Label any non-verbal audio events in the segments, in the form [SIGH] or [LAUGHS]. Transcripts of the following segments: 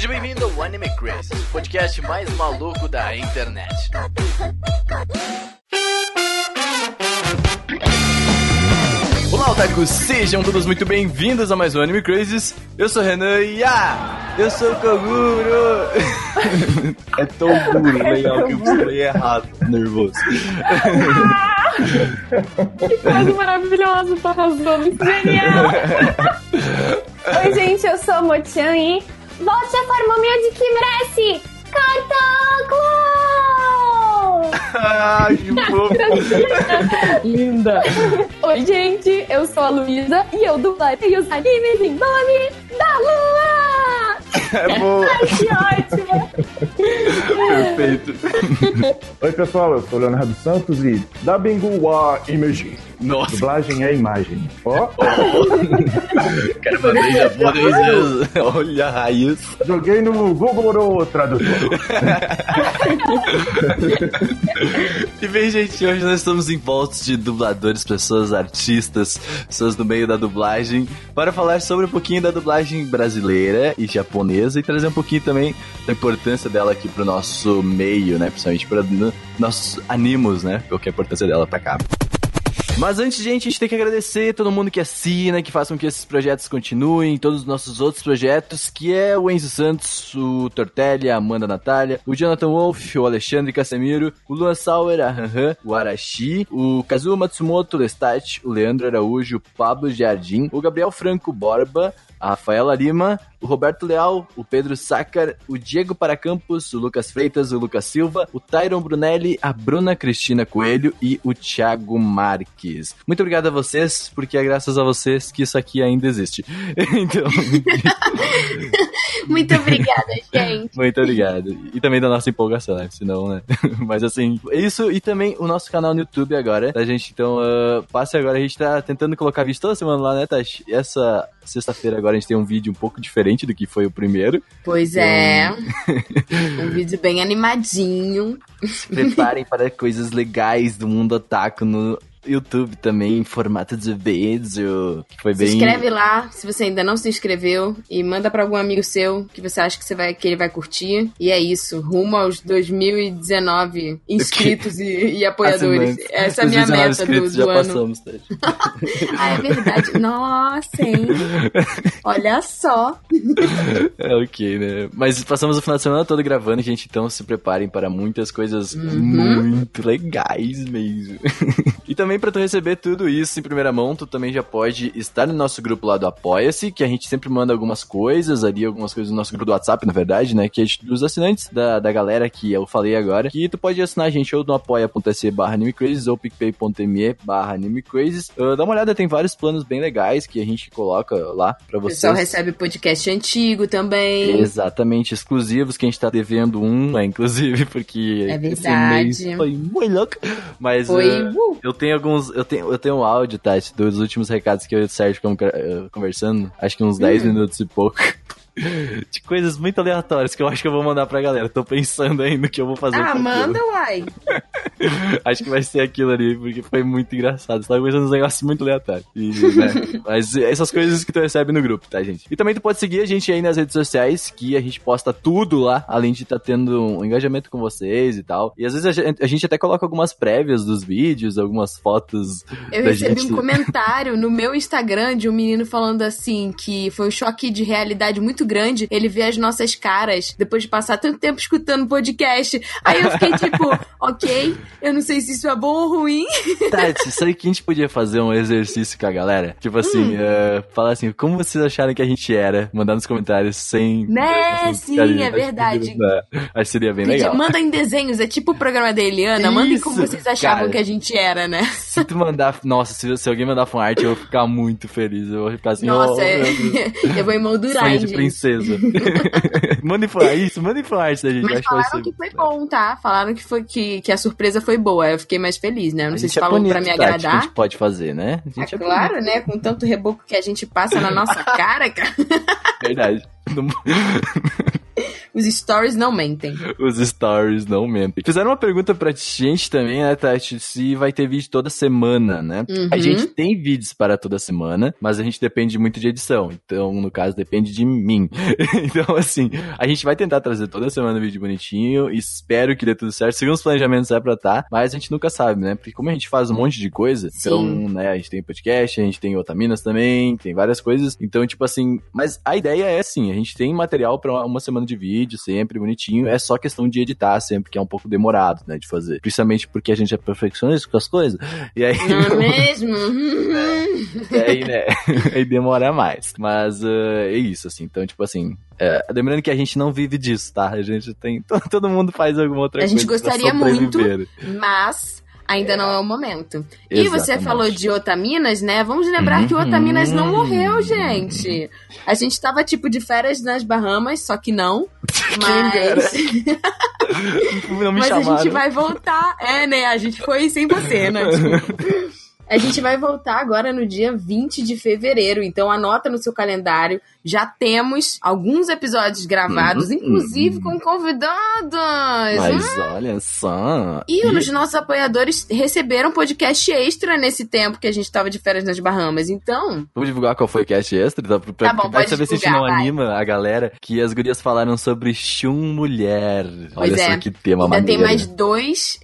Seja bem-vindo ao Anime Crazy, o podcast mais maluco da internet. Olá, otakus! Sejam todos muito bem-vindos a mais um Anime Crazes. Eu sou o Renan e ah, eu sou o Koguro! é tão duro, legal que eu falei errado, nervoso. que coisa maravilhosa, tá arrasando, genial! [LAUGHS] Oi, gente, eu sou a Mochan e volte a forma humilde que merece! Cataclo! [LAUGHS] Ai, que [LAUGHS] Linda! Oi, gente, eu sou a Luísa e eu dublarei os animes em nome da Lua! É bom! Ai, que ótimo! Perfeito! Oi, pessoal, eu sou o Leonardo Santos e da Bingu wa Imaging. Nossa! Dublagem é imagem. Ó! [LAUGHS] Caramba, bem japonês mesmo. Olha a raiz. Joguei no Google no Tradutor. e bem, gente, hoje nós estamos em volta de dubladores, pessoas, artistas, pessoas no meio da dublagem, para falar sobre um pouquinho da dublagem brasileira e japonesa e trazer um pouquinho também da importância dela aqui pro nosso meio, né? Principalmente para nossos animos, né? Qual que é a importância dela pra cá. Mas antes, gente, a gente tem que agradecer todo mundo que assina, que faz com que esses projetos continuem, todos os nossos outros projetos, que é o Enzo Santos, o Tortelli, a Amanda Natália, o Jonathan Wolf, o Alexandre Casemiro, o Luan Sauer, a Hanhan, o Arashi, o Kazuo Matsumoto Lestat, o Leandro Araújo, o Pablo Jardim, o Gabriel Franco Borba, a Rafaela Lima, o Roberto Leal, o Pedro Sácar, o Diego Paracampos, o Lucas Freitas, o Lucas Silva, o Tyron Brunelli, a Bruna Cristina Coelho e o Thiago Marques. Muito obrigado a vocês, porque é graças a vocês que isso aqui ainda existe. [LAUGHS] então. [LAUGHS] [LAUGHS] Muito obrigada, [LAUGHS] gente. Muito obrigado. E também da nossa empolgação, né? Senão, né? [LAUGHS] Mas assim, isso e também o nosso canal no YouTube agora, tá, gente? Então, uh, passe agora. A gente tá tentando colocar vídeo toda semana lá, né, Tati? Essa sexta-feira agora a gente tem um vídeo um pouco diferente do que foi o primeiro. Pois é. um vídeo bem animadinho. Se preparem para coisas legais do mundo otaku no YouTube também em formato de vídeo, que foi se bem... Se inscreve lá, se você ainda não se inscreveu, e manda para algum amigo seu que você acha que, você vai, que ele vai curtir. E é isso, rumo aos 2019 [LAUGHS] inscritos e, e, apoiadores. Assinantes. Essa é a minha meta do, do já ano. Passamos, tá? [LAUGHS] ah, é verdade. Nossa, hein? [LAUGHS] Olha só. é ok, né? Mas passamos o final de semana todo gravando, gente, então se preparem para muitas coisas uhum. muito legais mesmo. e também também para tu receber tudo isso em primeira mão, tu também já pode estar no nosso grupo lá do Apoia-se, que a gente sempre manda algumas coisas ali, algumas coisas no nosso grupo do WhatsApp, na verdade, né? Que é dos assinantes da, da galera que eu falei agora. Que tu pode assinar a gente ou no apoia.se barra animecrazes ou picpay.me barra animecrazes. Uh, dá uma olhada, tem vários planos bem legais que a gente coloca lá para vocês. O pessoal recebe podcast antigo também. Exatamente, exclusivos, que a gente tá devendo um, né, inclusive, [LAUGHS] porque é verdade. esse mês foi muito louco. Mas foi, uh, eu tenho alguns. Eu tenho, eu tenho um áudio, Tati, dos últimos recados que eu e o Sérgio ficamos conversando. Acho que uns 10 uhum. minutos e pouco. [LAUGHS] de coisas muito aleatórias que eu acho que eu vou mandar pra galera. Tô pensando aí no que eu vou fazer. Ah, manda, uai. [LAUGHS] [LAUGHS] acho que vai ser aquilo ali, porque foi muito engraçado. Você tava pensando uns negócios muito aleatórios. E, né? [LAUGHS] Mas essas coisas que tu recebe no grupo, tá, gente? E também tu pode seguir a gente aí nas redes sociais, que a gente posta tudo lá, além de estar tá tendo um engajamento com vocês e tal. E às vezes a gente, a gente até coloca algumas prévias dos vídeos, algumas fotos. Eu recebi gente... um comentário no meu Instagram de um menino falando assim que foi um choque de realidade muito grande ele ver as nossas caras depois de passar tanto tempo escutando podcast. Aí eu fiquei tipo, [LAUGHS] ok, eu não sei se isso é bom ou ruim. Tati, tá, [LAUGHS] sabe que a gente podia fazer um exercício com a galera? Tipo assim, hum. uh, falar assim, como vocês acharam que a gente era? Mandar nos comentários sem. Né, sim, é verdade. Acho que seria bem legal. Manda em desenhos, é tipo o programa da Eliana. Isso, mandem como vocês achavam cara, que a gente era, né? Se tu mandar. Nossa, se, se alguém mandar fanart, eu vou ficar muito feliz. Eu vou ficar assim, Nossa, oh, é... [LAUGHS] eu vou emoldurar, Sonho de princesa. [LAUGHS] manda falar isso, manda falar isso da gente. Mas falaram que, que foi bom, tá? Falaram que, foi, que, que a surpresa foi boa. Eu fiquei mais feliz, né? Eu não sei se é falam pra me agradar. Que a gente pode fazer, né? É, é claro, bonito. né? Com tanto reboco que a gente passa na nossa [LAUGHS] cara, cara. Verdade. [LAUGHS] [LAUGHS] Os stories não mentem. Os stories não mentem. Fizeram uma pergunta pra gente também, né, Tati? Se vai ter vídeo toda semana, né? Uhum. A gente tem vídeos para toda semana, mas a gente depende muito de edição. Então, no caso, depende de mim. [LAUGHS] então, assim, a gente vai tentar trazer toda semana um vídeo bonitinho. Espero que dê tudo certo. Segundo os planejamentos é pra tá, mas a gente nunca sabe, né? Porque como a gente faz um monte de coisa, Sim. então, né, a gente tem podcast, a gente tem Otaminas também, tem várias coisas. Então, tipo assim, mas a ideia é assim, a gente tem material pra uma semana de vídeo, sempre bonitinho. É só questão de editar sempre, que é um pouco demorado, né, de fazer. Principalmente porque a gente é perfeccionista com as coisas. E aí, Não é [LAUGHS] mesmo? e aí, né, [LAUGHS] aí demora mais. Mas uh, é isso, assim. Então, tipo assim, é, lembrando que a gente não vive disso, tá? A gente tem. [LAUGHS] Todo mundo faz alguma outra A coisa. gente pra gostaria muito. Mas ainda não é o momento. E você Exatamente. falou de Otaminas, né? Vamos lembrar que o Otaminas não Uhum. morreu, gente. A gente tava tipo de férias nas Bahamas, só que não. [LAUGHS] Mas, [LAUGHS] Não me mas a chamaram. gente vai voltar. É, né? A gente foi sem você, né? Desculpa. [LAUGHS] A gente vai voltar agora no dia 20 de fevereiro, então anota no seu calendário. Já temos alguns episódios gravados, Uhum, inclusive com convidados. Mas olha só. E os nossos apoiadores receberam podcast extra nesse tempo que a gente tava de férias nas Bahamas. Então, Vamos divulgar qual foi o cast extra? Tá, pra, Tá bom, pra pode saber se a gente não vai. anima a galera que as gurias falaram sobre chum mulher. Pois Olha é. só que tema ainda tem maneiro. mais dois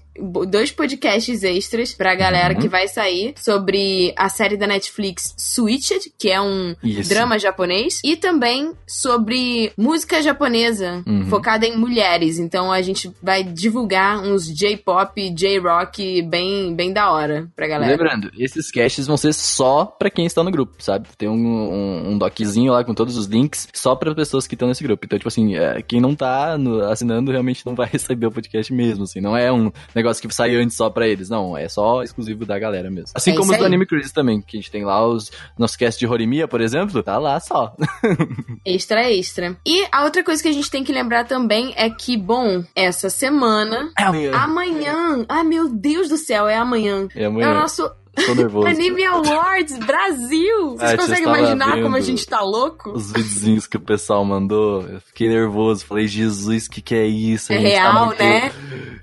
dois podcasts extras pra galera Uhum. que vai sair sobre a série da Netflix Switched, que é um Isso. drama japonês, e também sobre música japonesa Uhum. focada em mulheres. Então a gente vai divulgar uns J-pop, J-rock bem bem da hora pra galera. Lembrando, esses casts vão ser só pra quem está no grupo, sabe? Tem um, um, um doczinho lá com todos os links só para pessoas que estão nesse grupo. Então, tipo assim, é, quem não tá no- assinando realmente não vai [LAUGHS] receber o podcast mesmo, assim. Não é um negócio que sai antes só pra eles, não. É só exclusivo da galera mesmo. Assim É como os do. Anime Cruise também, que a gente tem lá os nossos casts de Horimiya, por exemplo, tá lá só. [LAUGHS] Extra, extra. E a outra coisa que a gente tem que lembrar também é que, bom, essa semana, É amanhã. amanhã, ai meu Deus do céu, é amanhã. É É o amanhã. nosso Tô nervoso. Anime Awards Brasil! Vocês eu conseguem imaginar como a gente tá louco? Os videozinhos que o pessoal mandou, eu fiquei nervoso. Falei, Jesus, que que é isso? A É gente tá real, muito- né?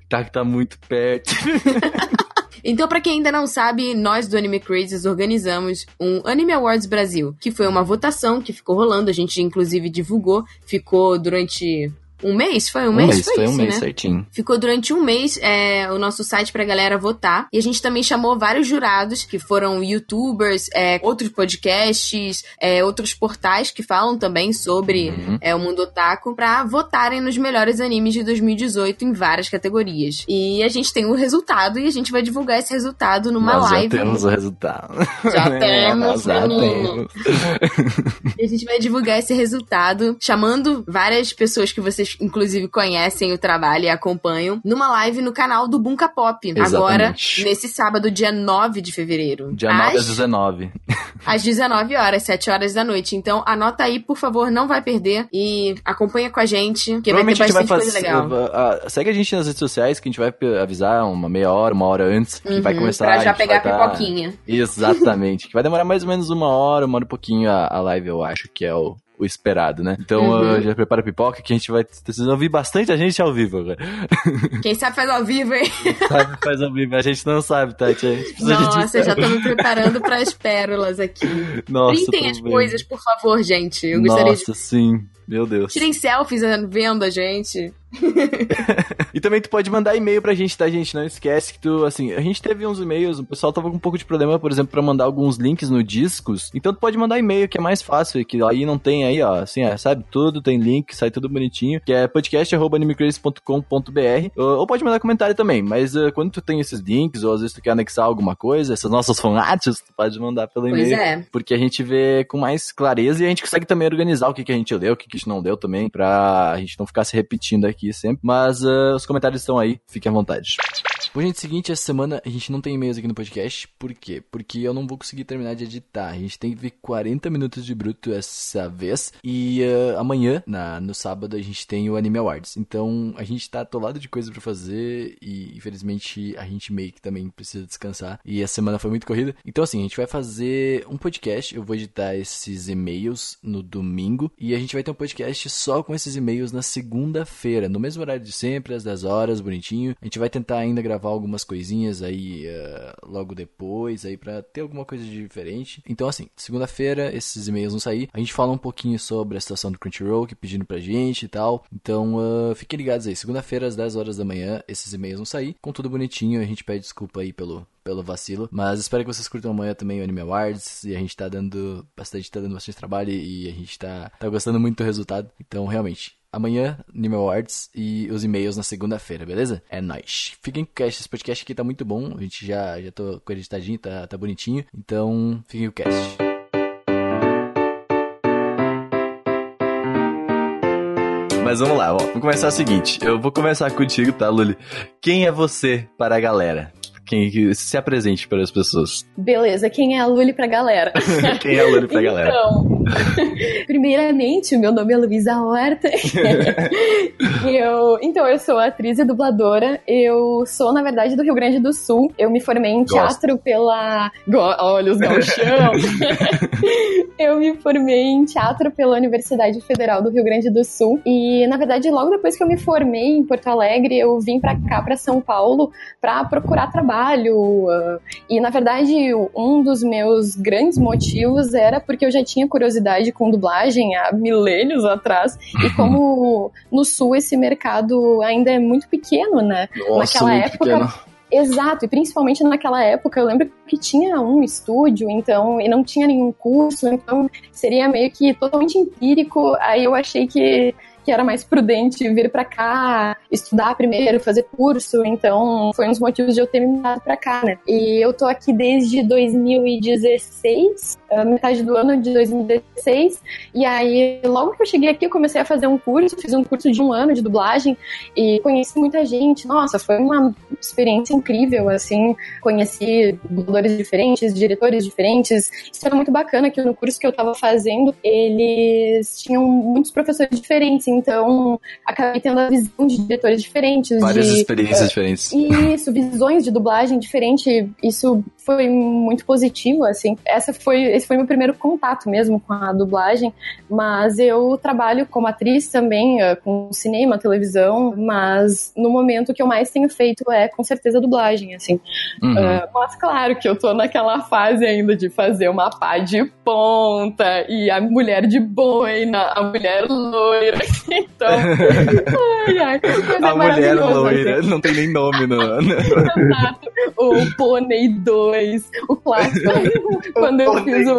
Tá, tá muito perto. [LAUGHS] Então, pra quem ainda não sabe, nós do Anime Crazes organizamos um Anime Awards Brasil, que foi uma votação que ficou rolando, a gente inclusive divulgou, ficou durante um mês? Foi um, mês? foi um isso, mês né? certinho. Ficou durante um mês é, o nosso site pra galera votar. E a gente também chamou vários jurados, que foram youtubers, é, outros podcasts, é, outros portais que falam também sobre Uhum. é, o mundo otaku, pra votarem nos melhores animes de 2018 em várias categorias. E a gente tem o resultado e a gente vai divulgar esse resultado numa Nós live. já temos o resultado. Já [LAUGHS] É, temos, já temos. [LAUGHS] E a gente vai divulgar esse resultado, chamando várias pessoas que vocês, inclusive, conhecem o trabalho e acompanham, numa live no canal do Bunka Pop. Agora, Exatamente. nesse sábado, dia 9 de fevereiro. Dia 9 às às, 19. às 19 horas, 7 horas da noite. Então, anota aí, por favor, não vai perder. E acompanha com a gente, que vai ter gente vai bastante fazer. coisa legal. segue a gente nas redes sociais que a gente vai avisar uma meia hora, uma hora antes. Que vai Uhum, começar. pra a já pegar a tá- pipoquinha. Exatamente. que vai demorar mais ou menos uma hora, uma hora e pouquinho a, a live, eu acho, que é o. O esperado, né? Então Uhum. ah, já prepara a pipoca que a gente vai. Vocês vão ouvir bastante a gente ao vivo agora. [LAUGHS] Quem sabe faz ao vivo, hein? Sabe, faz ao vivo. A gente não sabe, Tati. De Nossa, já tô me preparando pras pérolas aqui. Nossa, Printem as vendo. coisas, por favor, gente. Eu gostaria de Nossa, sim. Meu Deus. Tirem selfies eh, vendo a gente. [LAUGHS] E também tu pode mandar e-mail pra gente, tá, gente? Não esquece que tu, assim, a gente teve uns e-mails, o pessoal tava com um pouco de problema, por exemplo, pra mandar alguns links no discos. Então tu pode mandar e-mail, que é mais fácil, que aí não tem aí, ó, assim, ó, sabe? Tudo tem link, sai tudo bonitinho, que é podcast.animecrazy.com.br. Ou, ou pode mandar comentário também, mas uh, quando tu tem esses links, ou às vezes tu quer anexar alguma coisa, essas nossas fanarts, tu pode mandar pelo Pois e-mail. é. Porque a gente vê com mais clareza e a gente consegue também organizar o que, que a gente leu, o que, que gente não deu também, pra a gente não ficar se repetindo aqui sempre. Mas ah, os comentários estão aí, fiquem à vontade. Bom, gente, seguinte, essa semana a gente não tem e-mails aqui no podcast. Por quê? Porque eu não vou conseguir terminar de editar. A gente tem que ver 40 minutos de bruto essa vez. E uh, amanhã, na, no sábado, a gente tem o Anime Awards. Então a gente tá atolado de coisa para fazer. E infelizmente a gente meio que também precisa descansar. E a semana foi muito corrida. Então, assim, a gente vai fazer um podcast. Eu vou editar esses e-mails no domingo. E a gente vai ter um podcast só com esses e-mails na segunda-feira, no mesmo horário de sempre, às 10 horas, bonitinho. A gente vai tentar ainda gravar algumas coisinhas aí uh, logo depois, aí para ter alguma coisa diferente. Então, assim, segunda-feira esses e-mails vão sair. A gente fala um pouquinho sobre a situação do Crunchyroll, que pedindo pra gente e tal. Então, uh, fiquem ligados aí. Segunda-feira, às 10 horas da manhã, esses e-mails vão sair. Com tudo bonitinho, a gente pede desculpa aí pelo, pelo vacilo. Mas espero que vocês curtam amanhã também o Anime Awards. E a gente tá dando bastante, tá dando bastante trabalho e a gente tá, tá gostando muito do resultado. Então, realmente, amanhã, Anime Awards e os e-mails na segunda-feira, beleza? É nóis. Fiquem com o cast, esse podcast aqui tá muito bom. A gente já, já tô com ele editadinho, tá, tá bonitinho. Então, fiquem com o cast. Mas vamos lá, vamos começar o seguinte. Eu vou começar contigo, tá, Luli? Quem é você para a galera? Quem se apresente para as pessoas. Beleza, quem é a Luli pra galera? [LAUGHS] quem é a Luli pra galera? Então, [LAUGHS] primeiramente, meu nome é Luísa Horta. [LAUGHS] eu, então, eu sou atriz e dubladora. Eu sou, na verdade, do Rio Grande do Sul. Eu me formei em teatro Gosto. pela. Olha os galchão! eu me formei em teatro pela Universidade Federal do Rio Grande do Sul. E, na verdade, logo depois que eu me formei em Porto Alegre, eu vim pra cá, pra São Paulo, pra procurar trabalho trabalho. Uh, e na verdade, um dos meus grandes motivos era porque eu já tinha curiosidade com dublagem há milênios atrás. E uhum. como no sul esse mercado ainda é muito pequeno, né? Nossa, Naquela época. Pequeno. Exato, e principalmente naquela época eu lembro que tinha um estúdio, então, e não tinha nenhum curso, então seria meio que totalmente empírico. Aí eu achei que que era mais prudente vir para cá, estudar primeiro, fazer curso. Então, foi um dos motivos de eu ter me mudado para cá, né? E eu tô aqui desde 2016, metade do ano de 2016. E aí, logo que eu cheguei aqui, eu comecei a fazer um curso, fiz um curso de um ano de dublagem e conheci muita gente. Nossa, foi uma experiência incrível, assim. Conheci dubladores diferentes, diretores diferentes. Isso era muito bacana que no curso que eu tava fazendo, eles tinham muitos professores diferentes então acabei tendo a visão de diretores diferentes. Várias de, experiências uh, diferentes. Isso, visões de dublagem diferente. Isso foi muito positivo, assim. Essa foi, esse foi meu primeiro contato mesmo com a dublagem, mas eu trabalho como atriz também, uh, com cinema, televisão, mas no momento o que eu mais tenho feito é com certeza dublagem, assim. Uhum. Uh, mas claro que eu tô naquela fase ainda de fazer uma pá de ponta e a mulher de boina, a mulher loira. Então, [LAUGHS] ai, ai, a mulher loira, assim. não tem nem nome no. [LAUGHS] Exato. O Pônei 2, o clássico. [LAUGHS] Quando eu fiz o.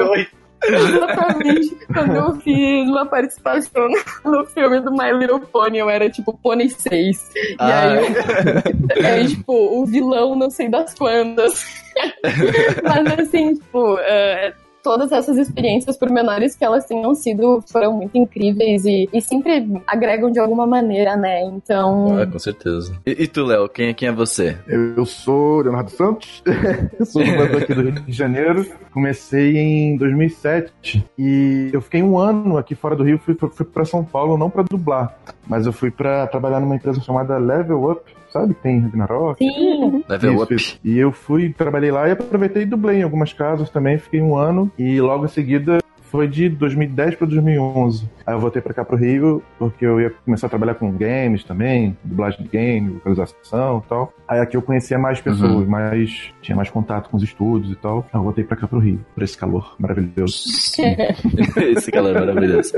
Exatamente. Quando eu fiz uma participação no filme do My Little Pony, eu era tipo Pony 6. E ah. aí, é, tipo, o vilão não sei das quantas. [LAUGHS] Mas assim, tipo, uh, todas essas experiências, por menores que elas tenham sido, foram muito incríveis e, e sempre agregam de alguma maneira, né? Então. Ah, com certeza. E, e tu, Léo, quem, quem é você? Eu, eu sou Leonardo Santos, [LAUGHS] eu sou dublador aqui do Rio de Janeiro. Comecei em 2007 e eu fiquei um ano aqui fora do Rio, fui, fui para São Paulo não para dublar, mas eu fui para trabalhar numa empresa chamada Level Up sabe? Tem Ragnarok. Sim. Level Up. Isso. E eu fui, trabalhei lá e aproveitei e dublei em algumas casas também. Fiquei um ano e logo em seguida foi de 2010 para 2011. Aí eu voltei para cá pro Rio, porque eu ia começar a trabalhar com games também, dublagem de game, localização e tal. Aí aqui eu conhecia mais pessoas, uhum. mais tinha mais contato com os estúdios e tal. Aí eu voltei para cá pro Rio, por esse calor maravilhoso. [LAUGHS] esse calor maravilhoso.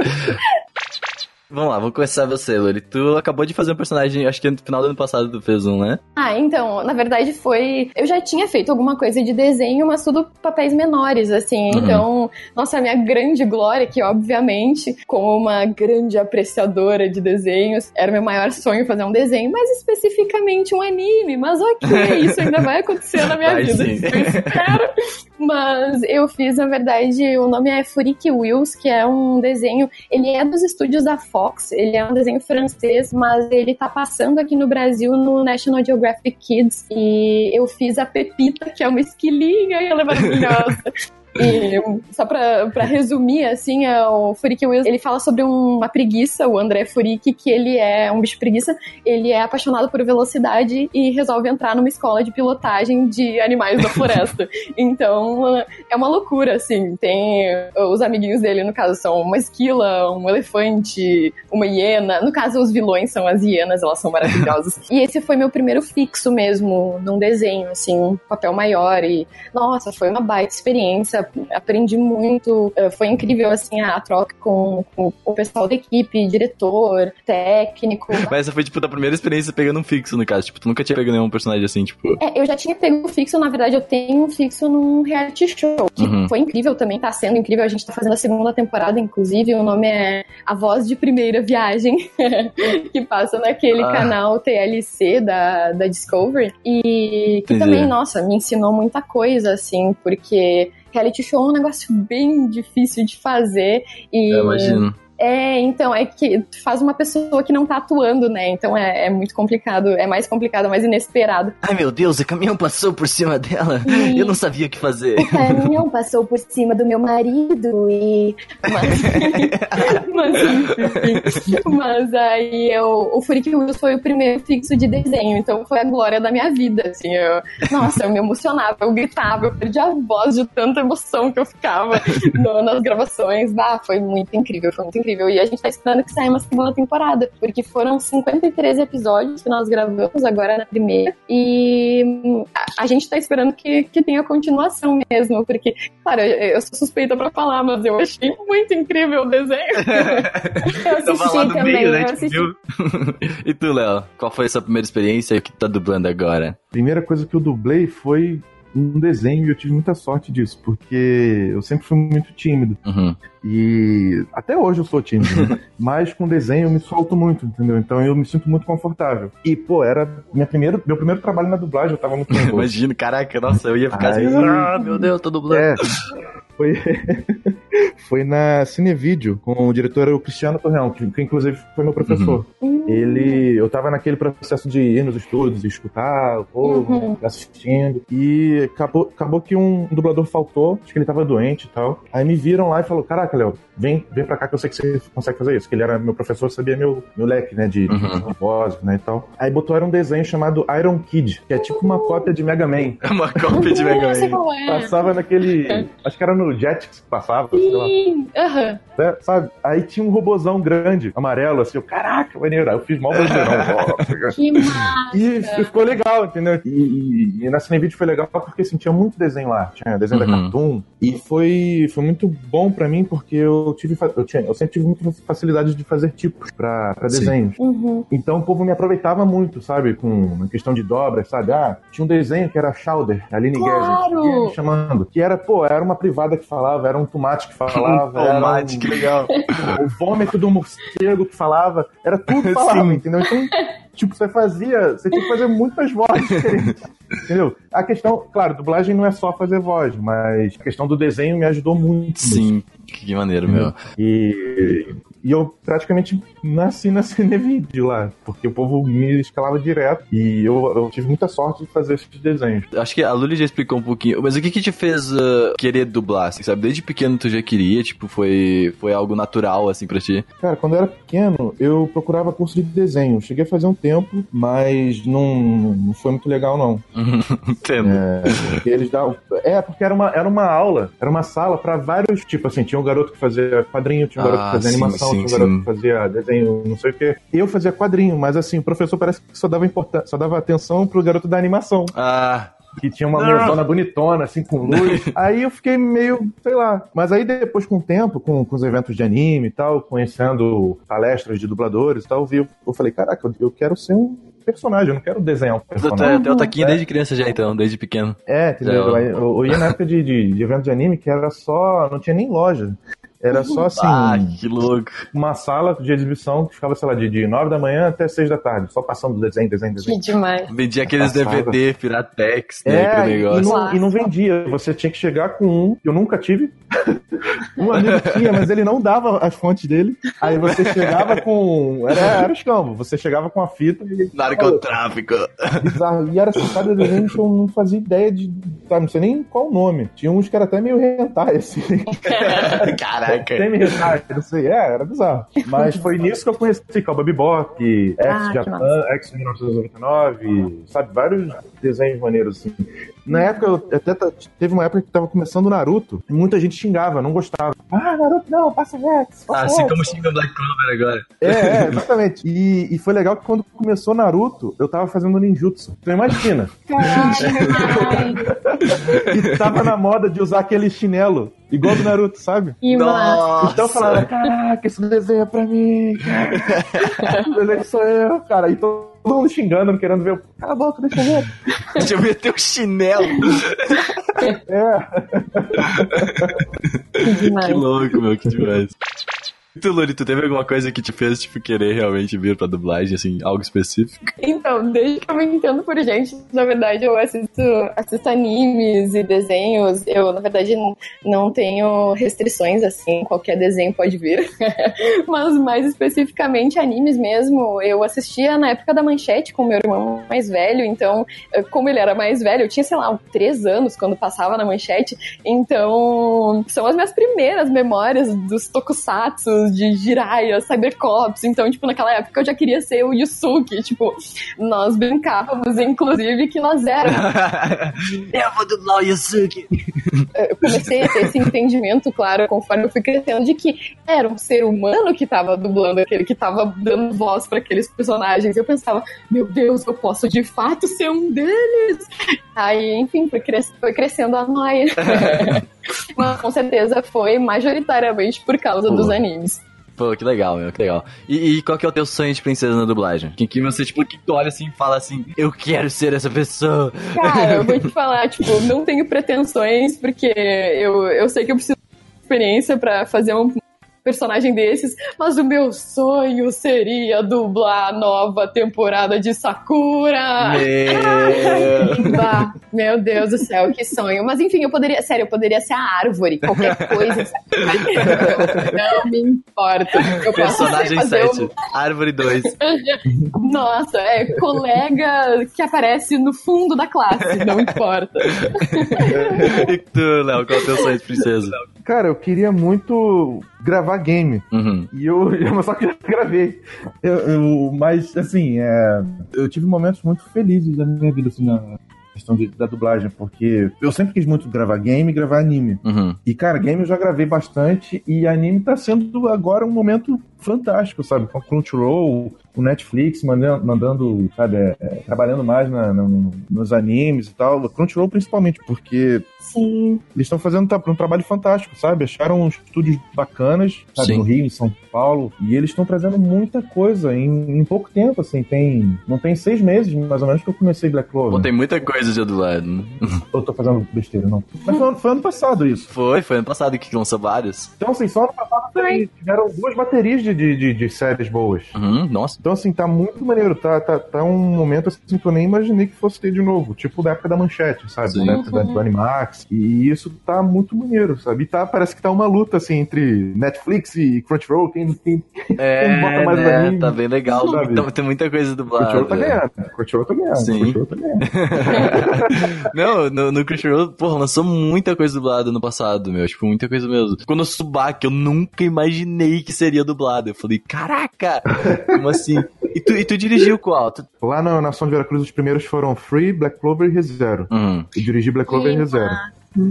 Vamos lá, vou começar você, Lori. Tu acabou de fazer um personagem, acho que no final do ano passado tu fez um, né? Ah, então, na verdade foi. Eu já tinha feito alguma coisa de desenho, mas tudo papéis menores, assim. Uhum. Então, nossa, a minha grande glória, que obviamente, como uma grande apreciadora de desenhos, era meu maior sonho fazer um desenho, mas especificamente um anime. Mas ok, isso ainda vai acontecer na minha [LAUGHS] vai vida. Sim. Eu espero. Mas eu fiz, na verdade, o nome é Furik Wheels, que é um desenho. Ele é dos estúdios da Fox, ele é um desenho francês, mas ele tá passando aqui no Brasil no National Geographic Kids. E eu fiz a Pepita, que é uma esquilinha e ela é maravilhosa. [LAUGHS] E só pra, pra resumir, assim, é o Furik Wills, ele fala sobre uma preguiça, o André Furik, que ele é um bicho preguiça, ele é apaixonado por velocidade e resolve entrar numa escola de pilotagem de animais da floresta. [LAUGHS] então, é uma loucura, assim. Tem os amiguinhos dele, no caso, são uma esquila, um elefante, uma hiena. No caso, os vilões são as hienas, elas são maravilhosas. [LAUGHS] e esse foi meu primeiro fixo mesmo, num desenho, assim, um papel maior. E, nossa, foi uma baita experiência aprendi muito. Eh, foi incrível, assim, a troca com, com o pessoal da equipe, diretor, técnico. [LAUGHS] Mas essa foi, tipo, a primeira experiência pegando um fixo, no caso. Tipo, tu nunca tinha pego nenhum personagem assim, tipo... É, eu já tinha pego um fixo, na verdade, eu tenho um fixo num reality show, que uhum. foi incrível também, tá sendo incrível. A gente tá fazendo a segunda temporada, inclusive, o nome é A Voz de Primeira Viagem, [LAUGHS] que passa naquele ah. canal TLC da, da Discovery. E que Entendi. também, nossa, me ensinou muita coisa, assim, porque reality show é um negócio bem difícil de fazer. E, Eu imagino. É, então, é que faz uma pessoa que não tá atuando, né? Então é, é muito complicado, é mais complicado, mais inesperado. Ai meu Deus, o caminhão passou por cima dela. E Eu não sabia o que fazer. O caminhão passou por cima do meu marido e. [LAUGHS] Mas, mas, mas aí eu, o Freak Wheels foi o primeiro fixo de desenho, então foi a glória da minha vida, assim. Eu, nossa, eu me emocionava, eu gritava, eu perdi a voz de tanta emoção que eu ficava no, nas gravações. Ah, foi muito incrível, foi muito incrível incrível. E a gente tá esperando que saia uma segunda temporada, porque foram 53 episódios que nós gravamos agora na primeira. E a, a gente tá esperando que, que tenha continuação mesmo, porque, claro, eu, eu sou suspeita pra falar, mas eu achei muito incrível o desenho. [LAUGHS] eu assisti também, meio, né, eu assisti. e tu, Léo, qual foi a sua primeira experiência e o que tu tá dublando agora? Primeira coisa que eu dublei foi um desenho e eu tive muita sorte disso, porque eu sempre fui muito tímido. Uhum. E até hoje eu sou tímido, né? [LAUGHS] mas com desenho eu me solto muito, entendeu? Então eu me sinto muito confortável. E, pô, era minha primeira, meu primeiro trabalho na dublagem, eu tava muito nervoso. [LAUGHS] Imagino, caraca, nossa, eu ia ficar Aí, assim, ah, meu Deus, tô dublando. É, [LAUGHS] foi, [LAUGHS] foi na Cinevídeo, com o diretor o Cristiano Torreão, que, que inclusive foi meu professor. Uhum. Ele, eu tava naquele processo de ir nos estúdios, escutar o povo, uhum. assistindo, e acabou, acabou que um dublador faltou, acho que ele tava doente e tal. Aí me viram lá e falou, caraca, Léo, vem, vem pra cá que eu sei que você consegue fazer isso. Que ele era meu professor, sabia meu, meu leque, né, de, uhum. de voz, né, e tal. Aí botou era um desenho chamado Iron Kid, que é tipo uma cópia de Mega Man. É uma cópia de Mega [LAUGHS] Man. É. Passava naquele, acho que era no Jetix que passava, Sim. sei lá. Uhum. É, sabe? Aí tinha um robozão grande, amarelo, assim, eu, caraca, maneiro. Aí eu fiz mal brasileirão. que massa. E ficou legal, entendeu? E, e, e na Cinevídeo foi legal porque, assim, tinha muito desenho lá. Tinha desenho uhum. da Cartoon. E foi, foi muito bom pra mim porque eu tive, eu, tinha, eu sempre tive muita facilidade de fazer tipos pra, pra desenhos. Uhum. Então o povo me aproveitava muito, sabe? Com a questão de dobras, sabe? Ah, tinha um desenho que era Chowder, Aline claro. Guedes, chamando. Que era, pô, era uma privada que falava, era um tomate que falava. [LAUGHS] um tomate, um, que legal. [LAUGHS] O vômito do morcego que falava. Era tudo [LAUGHS] falava, Sim. entendeu? Então, tipo, você fazia. Você tinha que fazer muitas vozes diferentes. entendeu? A questão, claro, dublagem não é só fazer voz, mas a questão do desenho me ajudou muito. Sim, que maneiro, meu. E e eu praticamente nasci na Cinevídeo lá, porque o povo me escalava direto e eu, eu, tive muita sorte de fazer esses desenhos. Acho que a Luli já explicou um pouquinho, mas o que que te fez uh, querer dublar, assim, sabe? Desde pequeno tu já queria, tipo, foi, foi algo natural, assim, pra ti? Cara, quando eu era pequeno, eu procurava curso de desenho. Cheguei a fazer um tempo, mas não, não foi muito legal, não. [LAUGHS] Entendo. É, porque eles davam... É, porque era uma, era uma aula, era uma sala pra vários, tipo assim, tinha um garoto que fazia quadrinho, tinha um garoto ah, que fazia sim, animação, sim, tinha um garoto sim. que fazia desenho, não sei o quê. Eu fazia quadrinho, mas assim, o professor parece que só dava importância, só dava atenção pro garoto da animação. Ah, que tinha uma mesona bonitona, assim, com luz. [LAUGHS] aí eu fiquei meio, sei lá. Mas aí depois, com o tempo, com, com os eventos de anime e tal, conhecendo palestras de dubladores e tal, eu, vi, eu falei, caraca, eu quero ser um personagem, eu não quero desenhar um personagem. Tem o taquinho desde criança já, então, desde pequeno. É, entendeu? Eu, eu, eu ia na época de, de, de evento de anime que era só. não tinha nem loja. Era só assim. Ah, que louco. Uma sala de exibição que ficava, sei lá, de, de 9 da manhã até 6 da tarde, só passando desenho, desenho, Que desenho. demais. Vendia aqueles. DVD Piratex, né? É, aquele e negócio. não, e não vendia. Você tinha que chegar com um, que eu nunca tive. [LAUGHS] um amigo tinha, mas ele não dava as fontes dele. Aí você chegava com. Era, era escambo. Você chegava com a fita e. Narcotráfico. Bizarro. E era assim, cada desenho que eu não fazia ideia de. Sabe, não sei nem qual o nome. Tinha uns que era até meio hentai, assim. [LAUGHS] [LAUGHS] Caraca. Não sei. É, era bizarro. Mas foi nisso que eu conheci Cowboy Bebop, X Ah, que Japan, X 1999, sabe? Vários desenhos maneiros, assim. Na época, eu até teve uma época que tava começando o Naruto, e muita gente xingava, não gostava. Ah, Naruto não, passa Rex. Passa Assim Rex. como xinga Black Clover agora. É, é, exatamente. E, e foi legal que quando começou Naruto, eu tava fazendo ninjutsu. Então imagina. [LAUGHS] e tava na moda de usar aquele chinelo, igual do Naruto, sabe? Que. Nossa. Então eu falava, caraca, esse desenho é pra mim, cara. Esse desenho sou eu, cara. E todo mundo xingando, querendo ver. o- Cala a boca, deixa eu ver. Deixa eu meter o chinelo. É. Que que louco, meu, que demais. Tu, Luri, tu teve alguma coisa que te fez, tipo, querer realmente vir pra dublagem, assim, algo específico? Então, desde que eu me entendo por gente, na verdade eu assisto, assisto animes e desenhos. Eu, na verdade, não tenho restrições assim, qualquer desenho pode vir. [LAUGHS] Mas mais especificamente animes mesmo, eu assistia na época da manchete com meu irmão mais velho, então, como ele era mais velho, eu tinha, sei lá, três anos quando passava na manchete, então são as minhas primeiras memórias dos tokusatsu, de Jiraiya, Cybercops, então, tipo, naquela época eu já queria ser o Yusuke, tipo, nós brincávamos, inclusive, que nós éramos. [LAUGHS] eu vou dublar o Yusuke. Eu comecei a ter esse entendimento, claro, conforme eu fui crescendo, de que era um ser humano que tava dublando aquele, que tava dando voz para aqueles personagens. Eu pensava, meu Deus, eu posso de fato ser um deles. Aí, enfim, foi, cres foi crescendo a noia. [LAUGHS] Mas com certeza foi majoritariamente por causa dos animes. Pô, que legal, meu, que legal. E, e qual que é o teu sonho de princesa na dublagem? Que, que você, tipo, que tu olha assim e fala assim, eu quero ser essa pessoa. Cara, eu vou te [LAUGHS] falar, tipo, não tenho pretensões, porque eu, eu sei que eu preciso de experiência pra fazer um personagem desses, mas o meu sonho seria dublar a nova temporada de Sakura. Meu... Bah, meu Deus do céu, que sonho. Mas enfim, eu poderia, sério, eu poderia ser a árvore, qualquer coisa. [LAUGHS] Não me importa. Eu Personagem fazer 7, Árvore 2. um- [LAUGHS] Nossa, é colega que aparece no fundo da classe, não importa. [LAUGHS] e tu, Léo, qual é o teu sonho de princesa? Cara, eu queria muito gravar game. Uhum. E eu, [LAUGHS] eu só que eu gravei. Eu, eu- mas, assim, é, eu tive momentos muito felizes da minha vida, assim, na questão de- da dublagem, porque eu sempre quis muito gravar game e gravar anime. Uhum. E, cara, game eu já gravei bastante e anime tá sendo agora um momento fantástico, sabe? Com a Crunchyroll, o Netflix mandando, mandando sabe, é, é, trabalhando mais na- no- nos animes e tal. Crunchyroll principalmente, porque Sim. eles estão fazendo um trabalho fantástico, sabe? Acharam uns estúdios bacanas, sabe? Sim. No Rio, em São Paulo. E eles estão trazendo muita coisa em, em pouco tempo, assim. Tem. Não tem seis meses, mais ou menos, que eu comecei Black Clover. Pô, tem muita coisa de dublado, né? [LAUGHS] Eu tô fazendo besteira, não. Mas foi, ano- foi ano passado isso. Foi, foi ano passado que lançou vários. Então, assim, só ano passado tiveram duas baterias de, de, de, séries boas. Uhum, nossa. Então, assim, tá muito maneiro. Tá, tá, tá um momento assim que eu nem imaginei que fosse ter de novo. Tipo da época da manchete, sabe? Sim. Da época da, do Animax. E isso tá muito maneiro, sabe? E tá, parece que tá uma luta, assim, entre Netflix e Crunchyroll. Quem, quem, É, bota mais né, anime, tá bem legal. sabe? Tem muita coisa dublada. Crunchyroll tá ganhando. Crunchyroll tá ganhando. Sim. Crunchyroll tá ganhando. [LAUGHS] Não, no, no Crunchyroll, porra, lançou muita coisa dublada no passado, meu. Tipo, muita coisa mesmo. Quando eu Tsubaki, eu nunca imaginei que seria dublado. Eu falei, caraca! Como assim? E tu, e tu dirigiu qual? Tu... Lá na Nação de Veracruz, os primeiros foram Free, Black Clover e ReZero. Uhum, Eu dirigi Black Clover e ReZero.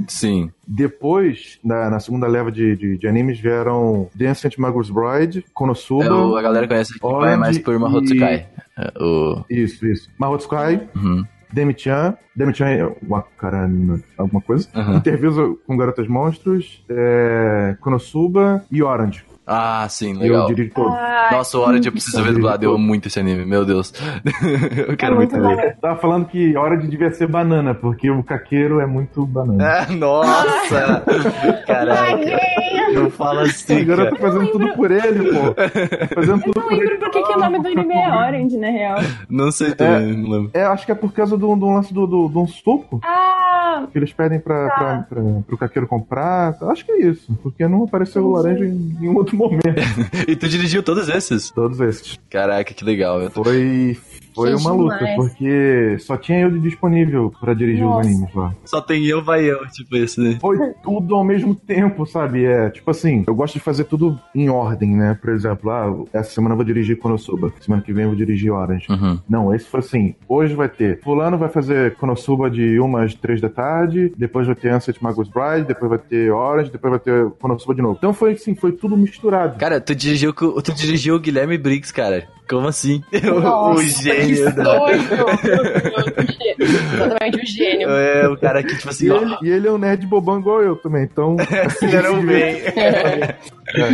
sim. Depois, na, na segunda leva de, de, de animes, vieram Dance and Magus Bride, Konosuba. É, o- a galera conhece aqui Orange vai mais por Mahotsukai. É, O... Isso, isso. Mahotsukai, Uhum. Demi-chan. Demi-chan é Wakarana, alguma coisa. Uhum. Interviews com Garotas Monstros, é, Konosuba e Orange. Ah, sim, Eu legal. dirijo todos. Nossa, o Orange eu preciso ver dublado. Eu amo muito esse anime, meu Deus. [LAUGHS] eu quero muito muito ver. Tava falando que Orange devia ser banana, porque o caqueiro é muito banana. Ah, nossa! [LAUGHS] Caraca. Não fala assim, Agora eu tô fazendo tudo por ele, pô. Fazendo tudo Não por ele. lembro por que, que o nome do anime é Orange, na real. Não sei também, não lembro. É, acho que é por causa do, do lance do, do, de um suco Ah, que eles pedem pra, pra, pra, pro caqueiro comprar. Acho que é isso. Porque não apareceu o laranja em nenhum outro momento. [LAUGHS] E tu dirigiu todos esses? Todos esses. Caraca, que legal. meu. Foi, foi Gente, uma luta, demais. porque só tinha eu de disponível pra dirigir Nossa. os animes lá. Só tem eu, vai eu, tipo esse, né? Foi tudo ao mesmo tempo, sabe? É, tipo assim, eu gosto de fazer tudo em ordem, né? Por exemplo, ah, essa semana eu vou dirigir Konosuba, semana que vem eu vou dirigir Orange. Uhum. Não, esse foi assim. Hoje vai ter. Fulano vai fazer Konosuba de 1 às 3 da tarde. Depois vai ter Ansett Magus Bride. Depois vai ter Orange. Depois vai ter Konosuba de novo. Então foi assim, foi tudo misturado. Cara, tu dirigiu, tu dirigiu o Guilherme Briggs, cara. Como assim? [LAUGHS] o nossa, gênio que da... Totalmente um gênio. É, o cara que, tipo assim, E ele, e ele é um nerd bobão igual eu também. Então. [LAUGHS] fizeram bem.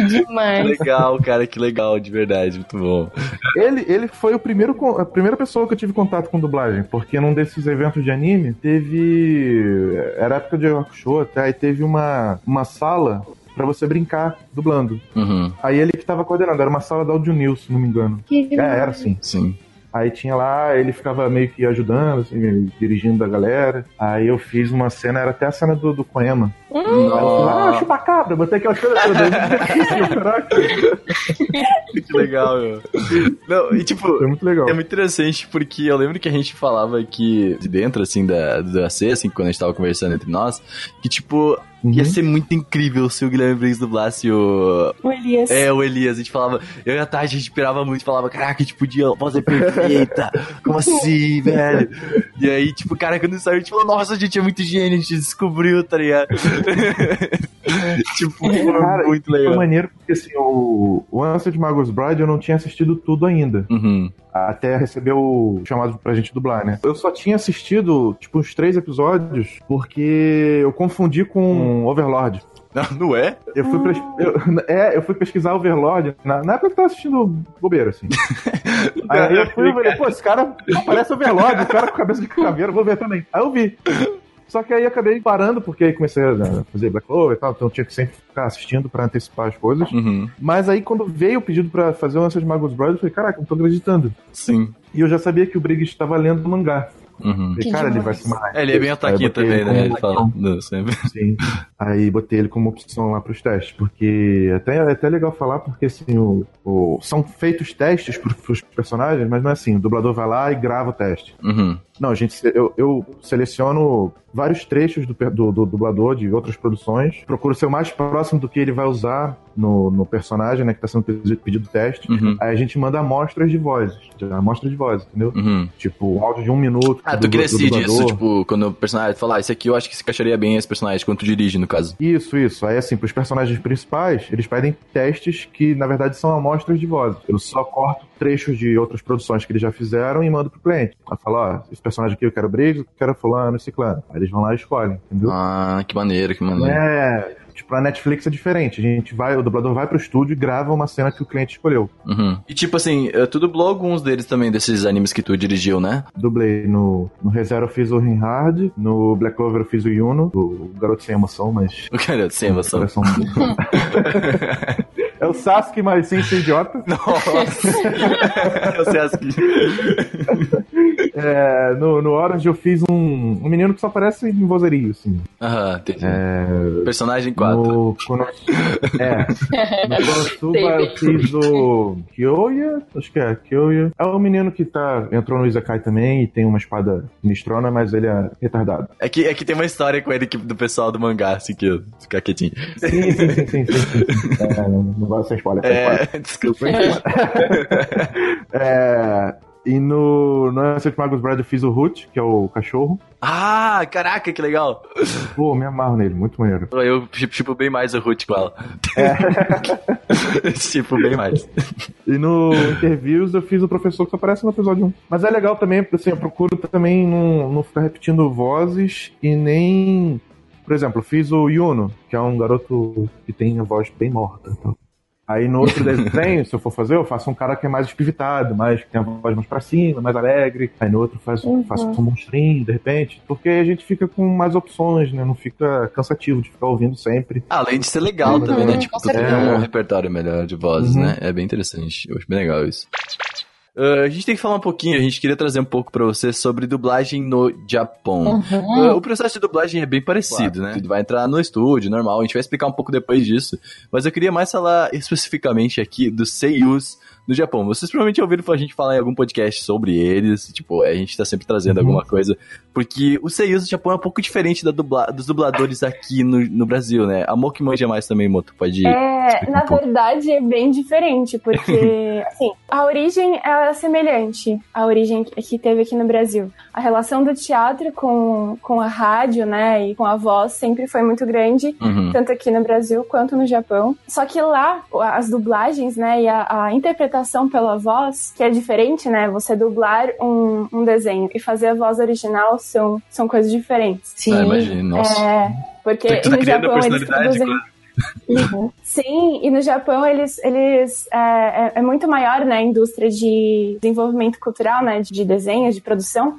Demais. legal, cara, que legal, de verdade, muito bom. Ele, ele foi o primeiro, a primeira pessoa que eu tive contato com dublagem, porque num desses eventos de anime teve. Era época de Hakusho até, aí teve uma, uma sala pra você brincar dublando. Uhum, Aí ele que tava coordenando, era uma sala da Audio News, se não me engano. Que É, era assim. sim. Aí tinha lá, ele ficava meio que ajudando, assim, dirigindo a galera. Aí eu fiz uma cena, era até a cena do, do eu fiz, ah, chupacabra, botei aquela coisa toda. [LAUGHS] Caraca, Que legal, meu. Não, e tipo, Foi muito legal. É muito interessante porque eu lembro que a gente falava aqui de dentro, assim, da, do AC, assim, quando a gente tava conversando entre nós, que, tipo, Uhum. ia ser muito incrível se o Guilherme Briggs dublasse o. O Elias. É, o Elias. A gente falava, eu e a Tati, a gente pirava muito, falava, caraca, a gente podia, a voz é perfeita, [LAUGHS] como assim, velho? E aí, tipo, cara, quando saiu, a gente falou, nossa, a gente é muito gênio, a gente descobriu, tá ligado? [LAUGHS] tipo, foi Cara, muito Foi legal. maneiro porque assim, o, o Answer de Magus Bride eu não tinha assistido tudo ainda. Uhum. Até receber o chamado pra gente dublar, né? Eu só tinha assistido, tipo, uns três episódios porque eu confundi com Overlord. Não, não é? Eu fui, pres- eu, [LAUGHS] é, eu fui pesquisar Overlord na, na época que eu tava assistindo bobeira, assim. [LAUGHS] Aí eu fui e falei, pô, esse cara parece Overlord, o cara com cabeça de caveira, vou ver também. Aí eu vi. Só que aí acabei parando, porque aí comecei a fazer Black Clover e tal, então eu tinha que sempre ficar assistindo pra antecipar as coisas. Uhum. Mas aí quando veio o pedido pra fazer o Answer de Magus Brothers, eu falei, caraca, não tô acreditando. Sim. E eu já sabia que o Briggs estava lendo mangá. Uhum. Falei, cara, ele vai ser mais. É, ele é bem botei também, né? Ele fala. Não, sempre. Sim. Aí botei ele como opção lá pros testes, porque até, é até legal falar, porque assim, o, o- são feitos testes pro, pros personagens, mas não é assim, o dublador vai lá e grava o teste. Uhum. Não, gente, eu, eu seleciono vários trechos do, do, do dublador de outras produções, procuro ser o mais próximo do que ele vai usar no, no personagem, né, que tá sendo pedido, teste. Uhum. Aí a gente manda amostras de vozes, amostras de voz, entendeu? Uhum. Tipo, áudio de um minuto. Ah, do- tu que decide dublador. isso, tipo, quando o personagem fala, ah, esse aqui eu acho que se encaixaria bem esse personagem, quando tu dirige, no caso. Isso, isso. Aí, assim, pros personagens principais, eles pedem testes que, na verdade, são amostras de voz. Eu só corto trechos de outras produções que eles já fizeram e mando pro cliente. Aí fala, ó, esse personagem aqui eu quero Briggs, eu quero fulano, ciclano. Aí eles vão lá e escolhem, entendeu? Ah, que maneiro, que maneiro. É, tipo, a Netflix é diferente. A gente vai, o dublador vai pro estúdio e grava uma cena que o cliente escolheu. Uhum. E tipo assim, tu dublou alguns deles também, desses animes que tu dirigiu, né? Dublei no, no ReZero eu fiz o Rinhard, no Black Clover eu fiz o Yuno, o Garoto Sem Emoção, mas... O cara, sem emoção. [LAUGHS] É o Sasuke, mas sem ser idiota. [LAUGHS] Nossa! eu sei as que... É, no, no Orange eu fiz um, um menino que só parece em vozerio, assim. Aham, entendi. É, Personagem 4. no, é, [LAUGHS] no Konosuba eu fiz o Kyoya, acho que é, Kyoya. É o menino que tá, entrou no Izakai também e tem uma espada mistrona, mas ele é retardado. É que, é que tem uma história com ele que, do pessoal do mangá, assim, que eu ficar quietinho. Sim, sim, sim, sim, sim, sim. [LAUGHS] É, não, spoiler, sem spoiler. É, [LAUGHS] desculpa. [LAUGHS] É, e no, no Answer Magus Bride eu fiz o Root, que é o cachorro. Ah, caraca, que legal. Pô, me amarro nele, muito maneiro. Eu tipo, bem mais o Ruth com ela. [LAUGHS] tipo, bem mais. E no Interviews eu fiz o professor que só aparece no episódio 1. Mas é legal também, porque assim, eu procuro também não, não ficar repetindo vozes e nem. Por exemplo, fiz o Yuno, que é um garoto que tem a voz bem morta. Então. Aí no outro desenho, se eu for fazer, eu faço um cara que é mais espivitado, mais que tem a voz mais pra cima, mais alegre. Aí no outro faz, Uhum. faço um monstrinho, de repente. Porque a gente fica com mais opções, né? Não fica cansativo de ficar ouvindo sempre. Além de ser legal Uhum, também, né? Tipo, com tu tem um repertório melhor de vozes, Uhum. né? É bem interessante. Eu acho bem legal isso. Ah, a gente tem que falar um pouquinho, a gente queria trazer um pouco pra você sobre dublagem no Japão. Uhum. Ah, o processo de dublagem é bem parecido, né? Tu vai entrar no estúdio, normal, a gente vai explicar um pouco depois disso. Mas eu queria mais falar especificamente aqui dos seiyus no Japão. Vocês provavelmente já ouviram a gente falar em algum podcast sobre eles, tipo, a gente tá sempre trazendo Uhum. alguma coisa. Porque os seiyus do Japão é um pouco diferente da dubla- dos dubladores aqui no, no Brasil, né? A Mo que manja mais também, Moto, pode... É, na um pouco. verdade é bem diferente, porque [LAUGHS] assim, a origem é semelhante à origem que que teve aqui no Brasil. A relação do teatro com, com a rádio, né, e com a voz sempre foi muito grande, Uhum. tanto aqui no Brasil quanto no Japão. Só que lá, as dublagens, né, e a, a interpretação pela voz, que é diferente, né, você dublar um, um desenho e fazer a voz original são, são coisas diferentes. Sim. Ah, imagina, nossa. É, porque tá no Japão eles produzem... claro. Uhum. Sim, e no Japão eles, eles é, é- é muito maior né, a indústria de desenvolvimento cultural, né, de desenho, de produção,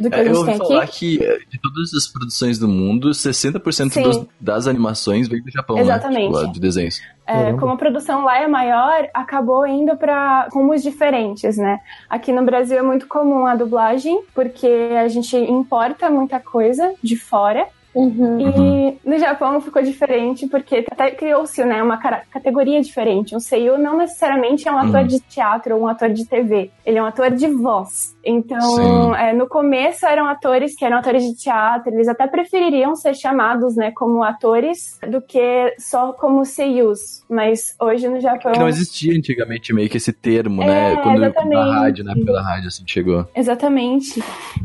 do que a É, eu gente ouvi tem falar aqui. que é, de todas as produções do mundo, 60% Sim. dos- das animações vem do Japão, Exatamente. né? Tipo, de desenhos. É, como a produção lá é maior, acabou indo para rumos diferentes, né? Aqui no Brasil é muito comum a dublagem, porque a gente importa muita coisa de fora. Uhum. E no Japão ficou diferente, porque até criou-se né, uma categoria diferente. Um seiyuu não necessariamente é um ator Uhum. de teatro ou um ator de TV. Ele é um ator de voz. Então, é, no começo eram atores que eram atores de teatro, eles até prefeririam ser chamados né, como atores do que só como seiyus. Mas hoje no Japão... Que não existia antigamente meio que esse termo, né? É, Quando na exatamente. rádio, na época da rádio, assim, chegou. Exatamente.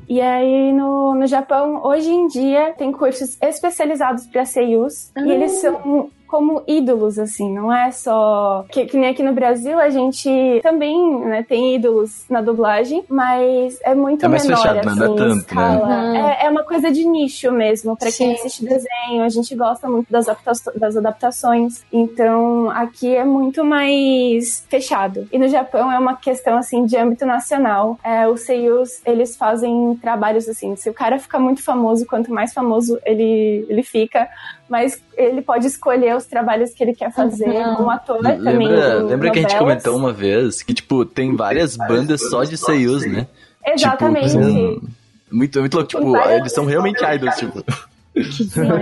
E aí, no, no Japão, hoje em dia, tem cursos especializados para. Ah. E eles são como ídolos, assim, não é só... Que, que nem aqui no Brasil, a gente também né, tem ídolos na dublagem, mas é muito É mais menor, fechado, né? assim, Não é tanto, escala. né? É, é uma coisa de nicho mesmo, para quem assiste desenho. A gente gosta muito das, das adaptações. Então, aqui é muito mais fechado. E no Japão é uma questão, assim, de âmbito nacional. É, os seiyus, eles fazem trabalhos, assim, se o cara ficar muito famoso, quanto mais famoso ele, ele fica, mas ele pode escolher os trabalhos que ele quer fazer Uhum. como ator também. Lembra, em lembra que a gente novelas. comentou uma vez que, tipo, tem várias bandas só de seiyus, né? Exatamente. Tipo, muito, muito louco. Tem Tipo, várias- eles são realmente idols, tipo.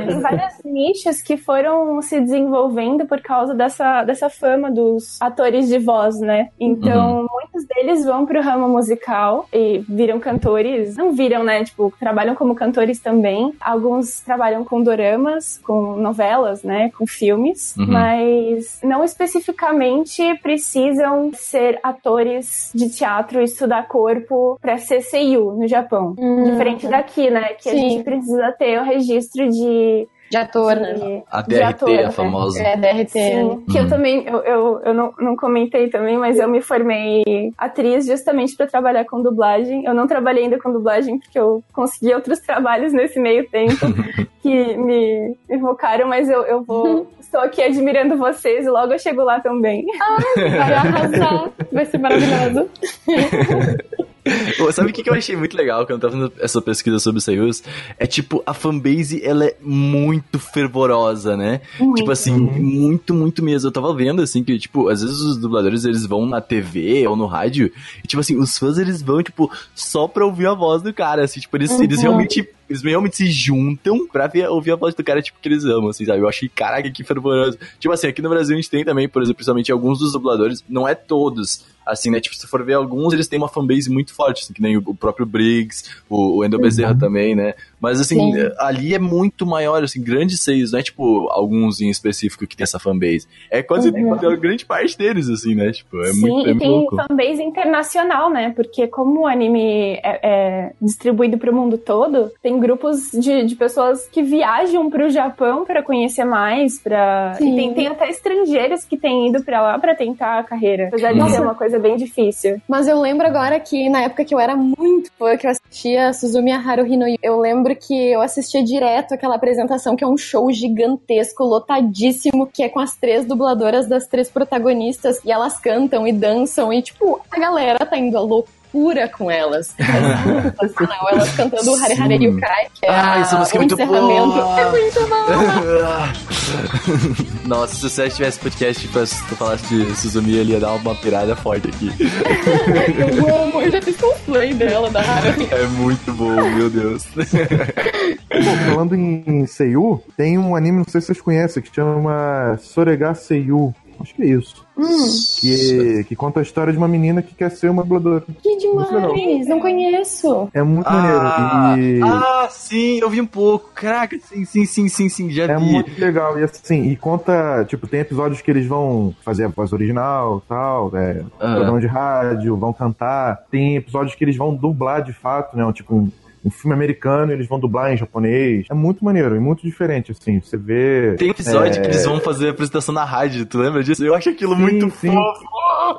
Tem vários nichos que foram se desenvolvendo por causa dessa, dessa fama dos atores de voz, né? Então, muitos deles vão pro ramo musical e viram cantores. Não viram, né? Tipo, trabalham como cantores também. Alguns trabalham com doramas, com novelas, né? Com filmes. Uhum. Mas não especificamente precisam ser atores de teatro e estudar corpo pra ser seiyuu no Japão. Uhum. Diferente daqui, né? Que a Sim. gente precisa ter o registro de. De ator, né? de- A de DRT, ator, a né? famosa. É, DRT. Sim, que eu também, eu, eu, eu não, não comentei também, mas eu me formei atriz justamente pra trabalhar com dublagem. Eu não trabalhei ainda com dublagem porque eu consegui outros trabalhos nesse meio tempo [LAUGHS] que me evocaram, mas eu, eu vou. [LAUGHS] Estou aqui admirando vocês e logo eu chego lá também. Vai arrasar. Vai ser maravilhoso. [LAUGHS] [LAUGHS] Pô, sabe o que, que eu achei muito legal quando eu tava fazendo essa pesquisa sobre Seiyus? É tipo, a fanbase, ela é muito fervorosa, né? Muito. Tipo assim, muito, muito mesmo. Eu tava vendo, assim, que, tipo, às vezes os dubladores, eles vão na TV ou no rádio, e, tipo assim, os fãs, eles vão, tipo, só pra ouvir a voz do cara, assim, tipo, eles, eles realmente... Eles realmente se juntam pra ver, ouvir a voz do cara, tipo, que eles amam, assim, sabe? Eu achei, caraca, que fervoroso. Tipo assim, aqui no Brasil a gente tem também, por exemplo, principalmente alguns dos dubladores, não é todos, assim, né? Tipo, se for ver alguns, eles têm uma fanbase muito forte, assim, que nem o, próprio Briggs, o, o Endo Bezerra também, né? Mas, assim, Sim. ali é muito maior, assim, grandes seios, não é, tipo, alguns em específico que tem essa fanbase. É quase a grande parte deles, assim, né? Tipo, é Sim, muito, é e muito tem louco. fanbase internacional, né? Porque como o anime é, é distribuído pro mundo todo, tem grupos de, de pessoas que viajam pro Japão pra conhecer mais, para Sim. tem, tem até estrangeiros que têm ido pra lá pra tentar a carreira, apesar de Nossa. ser uma coisa bem difícil. Mas eu lembro agora que na época que eu era muito fã, que eu assistia Suzumi Haruhi no Yu, eu lembro porque eu assistia direto aquela apresentação que é um show gigantesco, lotadíssimo, que é com as três dubladoras das três protagonistas e elas cantam e dançam e tipo, a galera tá indo à loucura loucura com elas. [LAUGHS] É elas cantando o Hare Hare Yukai, que é ah, essa música o é muito encerramento. boa. É muito bom. [LAUGHS] Nossa, se você tivesse podcast pra tu falasse de Suzumi, ele ia dar uma pirada forte aqui. [LAUGHS] eu amo, eu já fiz cosplay dela, da Haruhi. É muito bom, meu Deus. Pô, falando em Seiyu, tem um anime, não sei se vocês conhecem, que chama Sorega Seiyu. Acho que é isso. Hum, Que, que conta a história de uma menina que quer ser uma dubladora. que demais, não conheço. É muito Ah, maneiro. E ah, sim, eu vi um pouco. Caraca, sim, sim, sim, sim, sim, já é vi. muito legal. E assim, e conta, tipo, tem episódios que eles vão fazer a voz original tal, é, Ah. programa de rádio, vão cantar. Tem episódios que eles vão dublar de fato, né? Tipo, um, filme americano, eles vão dublar em japonês. É muito maneiro e muito diferente, assim. Você vê. Tem episódio é, que eles vão fazer a apresentação na rádio, tu lembra disso? Eu acho aquilo Sim, muito sim. fofo.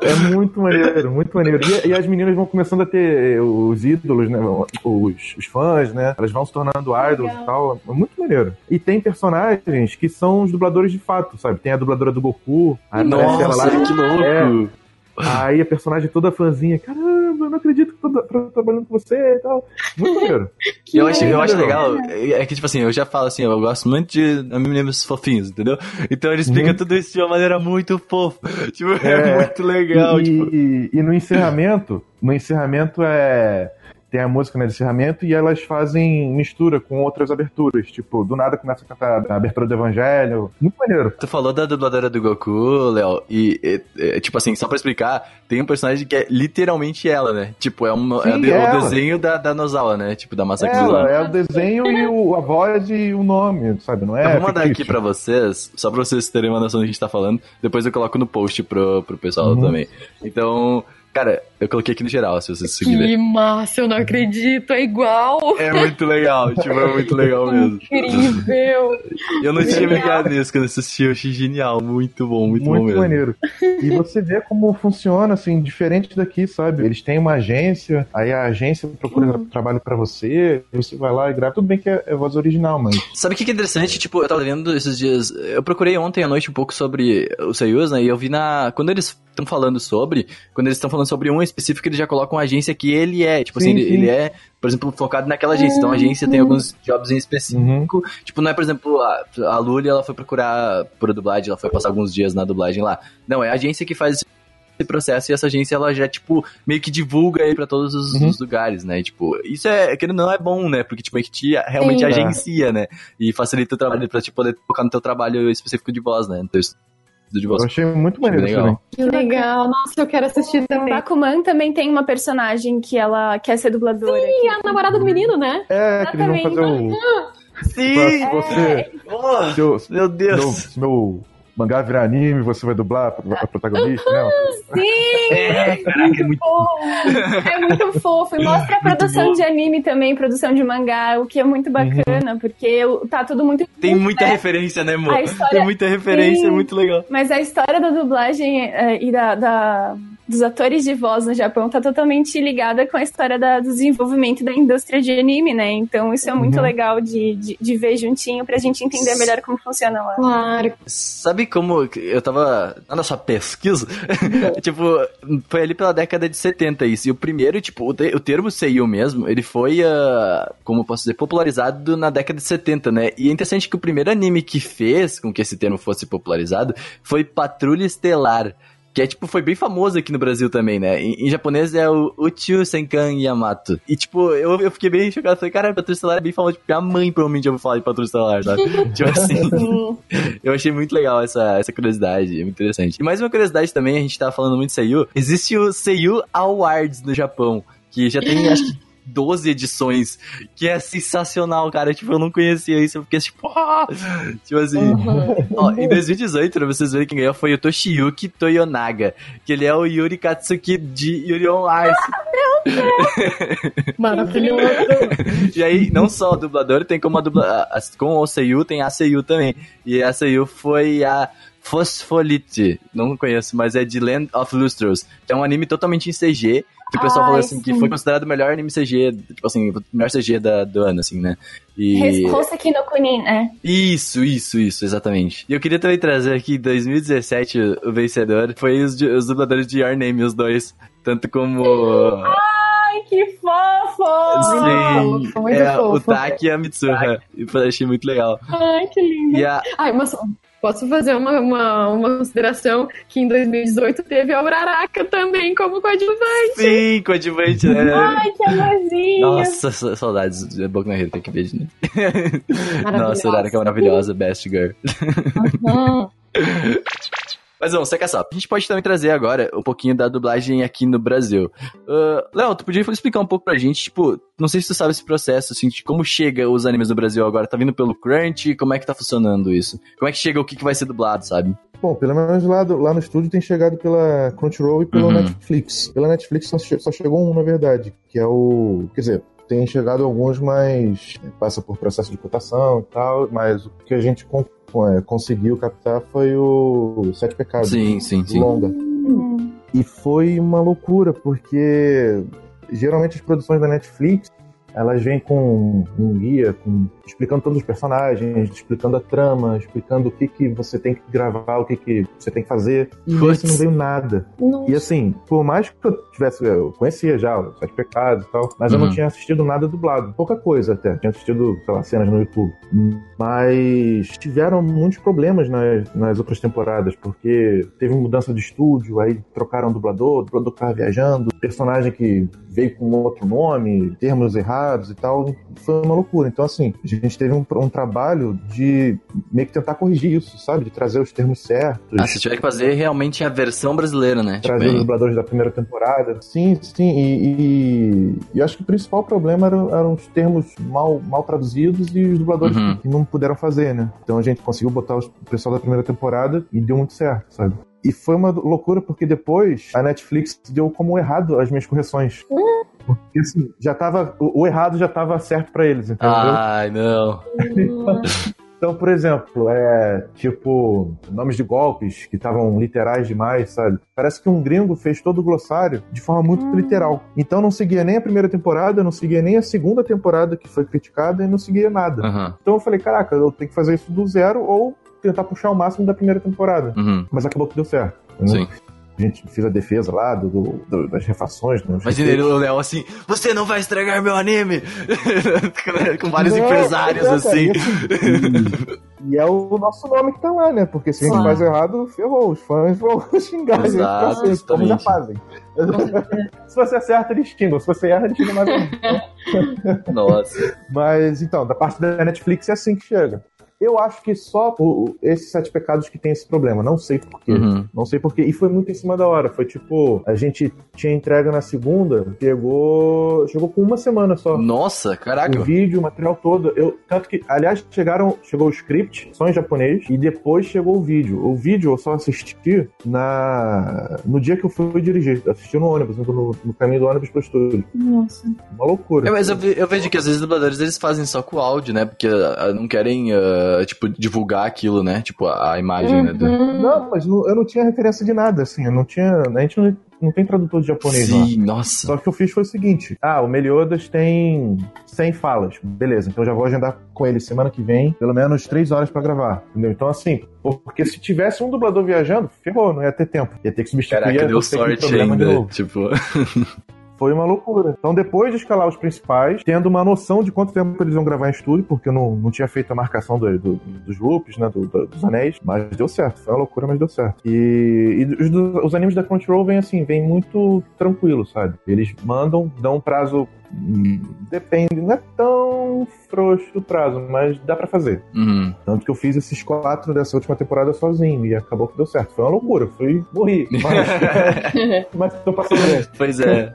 É muito maneiro, muito maneiro. E, e as meninas vão começando a ter os ídolos, né? Os, os fãs, né? Elas vão se tornando idols Legal. e tal. É muito maneiro. E tem personagens que são os dubladores de fato, sabe? Tem a dubladora do Goku, aí aparece ela Nossa, lá. que louco. É. Aí a personagem toda fãzinha, caramba, eu não acredito que tô, tô trabalhando com você e tal. Muito maneiro. [LAUGHS] Que Eu acho, eu acho legal. é que tipo assim, eu já falo assim, eu gosto muito de meninos fofinhos, entendeu? Então ele explica Uhum. tudo isso de uma maneira muito fofa. [LAUGHS] Tipo, é, É, muito legal, e, tipo. e- e no encerramento, no encerramento é. Tem a música né, de encerramento e elas fazem mistura com outras aberturas. Tipo, do nada começa a cantar a abertura do Evangelho. Muito maneiro. Tu falou da dubladora do Goku, Léo, e, e- e, tipo assim, só pra explicar, tem um personagem que é literalmente ela, né? Tipo, é, uma, é Sim, de- é o desenho da, da Nozawa, né? Tipo, da Masaki Ela é o desenho e o, a voz e o nome, sabe? Não é? eu vou mandar aqui fictício. pra vocês, só pra vocês terem uma noção do que a gente tá falando. Depois eu coloco no post pro, pro pessoal Uhum. também. Então, cara, eu coloquei aqui no geral, se vocês seguirem. Que massa, eu não acredito, é igual. É muito legal, tipo, é muito legal [LAUGHS] mesmo. Incrível. Eu não tinha ligado nisso quando eu assisti, eu achei genial, muito bom, muito, bom Muito mesmo. maneiro. E você vê como funciona, assim, diferente daqui, sabe? Eles têm uma agência, aí a agência procura trabalho pra você, você vai lá e grava. Tudo bem que é, é voz original, mas. Sabe o que que é interessante? Tipo, eu tava vendo esses dias. Eu procurei ontem à noite um pouco sobre os Seiyus, né? E eu vi na. Quando eles estão falando sobre. Quando eles estão falando sobre um específico, eles já colocam a agência que ele é. Tipo Sim, assim, ele, sim. ele é, por exemplo, focado naquela agência. Então a agência tem alguns jobs em específico. Tipo, não é, por exemplo, a, a Luli, ela foi procurar por dublagem, ela foi passar alguns dias na dublagem lá. Não, é a agência que faz esse processo e essa agência ela já, tipo, meio que divulga aí pra todos os, Uhum. os lugares, né? Tipo, isso é, querendo ou não, é bom, né? Porque, tipo, é que te realmente Sim. agencia, né? E facilita o trabalho pra, tipo, poder focar no teu trabalho específico de voz, né? No teu estudo de. Eu achei muito Achei maneiro legal. também. Que legal. Nossa, eu quero assistir também. Bakuman também tem uma personagem que ela quer ser dubladora. E a namorada do menino, né? É, que eles vão fazer o. Sim! Se você. Oh, Seu, meu Deus! meu, se meu mangá virar anime, você vai dublar a a protagonista, né? [LAUGHS] Sim! É, caraca, é muito Bom, é muito fofo. E mostra a produção de anime também, produção de mangá, o que é muito bacana, porque o- tá tudo muito. Tem muita É, referência, né, amor? História- Tem muita referência, Sim. é muito legal. Mas a história da dublagem eh, e da, da- dos atores de voz no Japão tá totalmente ligada com a história da- do desenvolvimento da indústria de anime, né? Então isso é muito Uhum. legal de, de, de ver juntinho pra gente entender melhor como funciona lá. Claro. Sabe como que eu tava na nossa pesquisa? [LAUGHS] tipo, foi ali pela década de 70 isso. E o primeiro, tipo, o, te- o termo Seiyu mesmo, ele foi, ah, como eu posso dizer, popularizado na década de 70, né? E é interessante que o primeiro anime que fez com que esse termo fosse popularizado foi Patrulha Estelar. Que é, tipo, foi bem famoso aqui no Brasil também, né? Em, em japonês é o Uchiu Senkan Yamato. E, tipo, eu, eu fiquei bem chocado. Falei, cara, Patrulha Estelar é bem famoso. Tipo, minha mãe provavelmente ouviu falar de Patrulha Estelar, sabe? [LAUGHS] tipo assim. Sim. Eu achei muito legal essa, essa curiosidade, é muito interessante. E mais uma curiosidade também, a gente tava falando muito de Seiyu. Existe o Seiyu Awards no Japão, que já tem, acho que, 12 edições, que é sensacional, cara. Tipo, eu não conhecia isso, eu fiquei tipo, ah! tipo assim. Ó, em 2018, pra vocês verem quem ganhou foi o Toshiyuki Toyonaga, que ele é o Yuri Katsuki de Yuri on Ice. [LAUGHS] Maravilhoso. E aí, não só o dublador, tem como a dubla... a- com o Seiyu, tem a Seiyu também. E a Seiyu foi a Phospholite. Não conheço, mas é de Land of Lustros. Que é um anime totalmente em CG. Que o pessoal Ai, falou assim, que sim. foi considerado o melhor anime CG, tipo assim, o melhor CG da, do ano, assim, né? E... Hoseki no Kunin, né? Isso, isso, isso, exatamente. E eu queria também trazer aqui, em 2017, o vencedor foi os, os dubladores de Your Name, os dois. Tanto como... Ai, que fofo! Sim, muito é, o fofo. Taki e a Mitsuha. Eu achei muito legal. Ai, que lindo. E a, Ai, mas posso fazer uma, uma, uma consideração que em 2018 teve a Uraraka também como coadjuvante. sim, coadjuvante, né? Ai, que amorzinho! Nossa, sa- saudades. É Boku no Hero, tem que ver de novo. [LAUGHS] Nossa, Uraraka é maravilhosa, best girl. Uhum. [LAUGHS] Mas vamos, seca só. A gente pode também trazer agora um pouquinho da dublagem aqui no Brasil. Ah, Léo, tu podia explicar um pouco pra gente, tipo, não sei se tu sabe esse processo, assim, de como chega os animes no Brasil agora. Tá vindo pelo Crunch? Como é que tá funcionando isso? Como é que chega o que, que vai ser dublado, sabe? Bom, pelo menos lá, do- lá no estúdio tem chegado pela Crunchyroll e pela Uhum. Netflix. Pela Netflix só, só chegou um, na verdade, que é o. Quer dizer, tem chegado alguns, mas é, passa por processo de cotação e tal, mas o que a gente é, conseguiu captar foi o Sete Pecados. Sim, sim, sim. Longa. E foi uma loucura, porque geralmente as produções da Netflix elas vêm com um guia, com, explicando todos os personagens, explicando a trama, explicando o que, que você tem que gravar, o que, que você tem que fazer. E esse não veio nada. Nossa. E assim, por mais que eu tivesse, eu conhecia já os Sete Pecados e tal, mas eu Uhum. não tinha assistido nada dublado. Pouca coisa até. Tinha assistido, sei lá, cenas no YouTube. Mas tiveram muitos problemas nas, nas outras temporadas, porque teve mudança de estúdio, aí trocaram o dublador, o dublador tava viajando, personagem que veio com outro nome, termos errados e tal. Foi uma loucura. Então, assim, a gente teve um, um trabalho de meio que tentar corrigir isso, sabe? De trazer os termos certos Ah, se tiver que fazer realmente a versão brasileira, né? Tipo, trazer os bem- dubladores da primeira temporada. Sim, sim, e, e, e acho que o principal problema eram, eram os termos mal, mal traduzidos e os dubladores Uhum. que, que não puderam fazer, né? Então a gente conseguiu botar os- o pessoal da primeira temporada e deu muito certo, sabe? E foi uma loucura porque depois a Netflix deu como errado as minhas correções. Porque assim, já tava. O, o errado já tava certo pra eles, entendeu? Ai, não. [LAUGHS] Então, por exemplo, é tipo nomes de golpes que estavam literais demais, sabe? Parece que um gringo fez todo o glossário de forma muito literal. Então não seguia nem a primeira temporada, não seguia nem a segunda temporada que foi criticada e não seguia nada. Aham. Então eu falei, caraca, eu tenho que fazer isso do zero ou tentar puxar o máximo da primeira temporada. Uhum. Mas acabou que deu certo. entendeu? Sim. A gente fez a defesa lá do, do- do- das refações. Né, Imagina ele, o Léo assim, você não vai estragar meu anime! [LAUGHS] Com vários Não, empresários é, cara, assim. E, assim, e- e é o nosso nome que tá lá, né? Porque se a gente faz errado, ferrou. Os fãs vão [LAUGHS] xingar a gente pra Exato, como já fazem. [LAUGHS] se você acerta, eles xingam. Se você erra, eles xingam mais ainda. Nossa. Mas, então, da parte da Netflix é assim que chega. Eu acho que só o- esses sete pecados que tem esse problema. Não sei porquê. Uhum. Não sei porquê. E foi muito em cima da hora. Foi tipo, a gente tinha entrega na segunda, chegou. Chegou com uma semana só. Nossa, caraca. O vídeo, o material todo. Eu, tanto que, aliás, chegaram, chegou o script, só em japonês, e depois chegou o vídeo. O vídeo eu só assisti na no dia que eu fui dirigir. Eu assisti no ônibus, no, no caminho do ônibus pro estúdio. Nossa. Uma loucura. É, mas eu, eu vejo que às vezes os dubladores eles fazem só com o áudio, né? Porque ah, não querem, ah, tipo, divulgar aquilo, né? Tipo, a, a imagem, né? do- Uhum. Não, mas não- eu não tinha referência de nada, assim. Eu não tinha. A gente não, não tem tradutor de japonês lá. Sim, nossa. Só que o que eu fiz foi o seguinte: ah, o Meliodas tem 100 falas. Beleza, então eu já vou agendar com ele semana que vem, pelo menos 3 horas pra gravar. Entendeu? Então, assim, porque se tivesse um dublador viajando, ferrou, não ia ter tempo. Ia ter que substituir. Caraca, deu sorte ainda. Tipo, [LAUGHS] Foi uma loucura. Então, depois de escalar os principais, tendo uma noção de quanto tempo eles iam gravar em estúdio, porque eu não, não tinha feito a marcação do- do- dos loops, né, do- do- dos anéis, mas deu certo. Foi uma loucura, mas deu certo. E, e os, os animes da Crunchyroll vêm assim, vêm muito tranquilo, sabe? Eles mandam, dão um prazo. Depende, não é tão frouxo o prazo, mas dá pra fazer. uhum. Tanto que eu fiz esses quatro dessa última temporada sozinho e acabou que deu certo. Foi uma loucura, fui morri. Mas, [LAUGHS] mas tô passando bem. Pois é.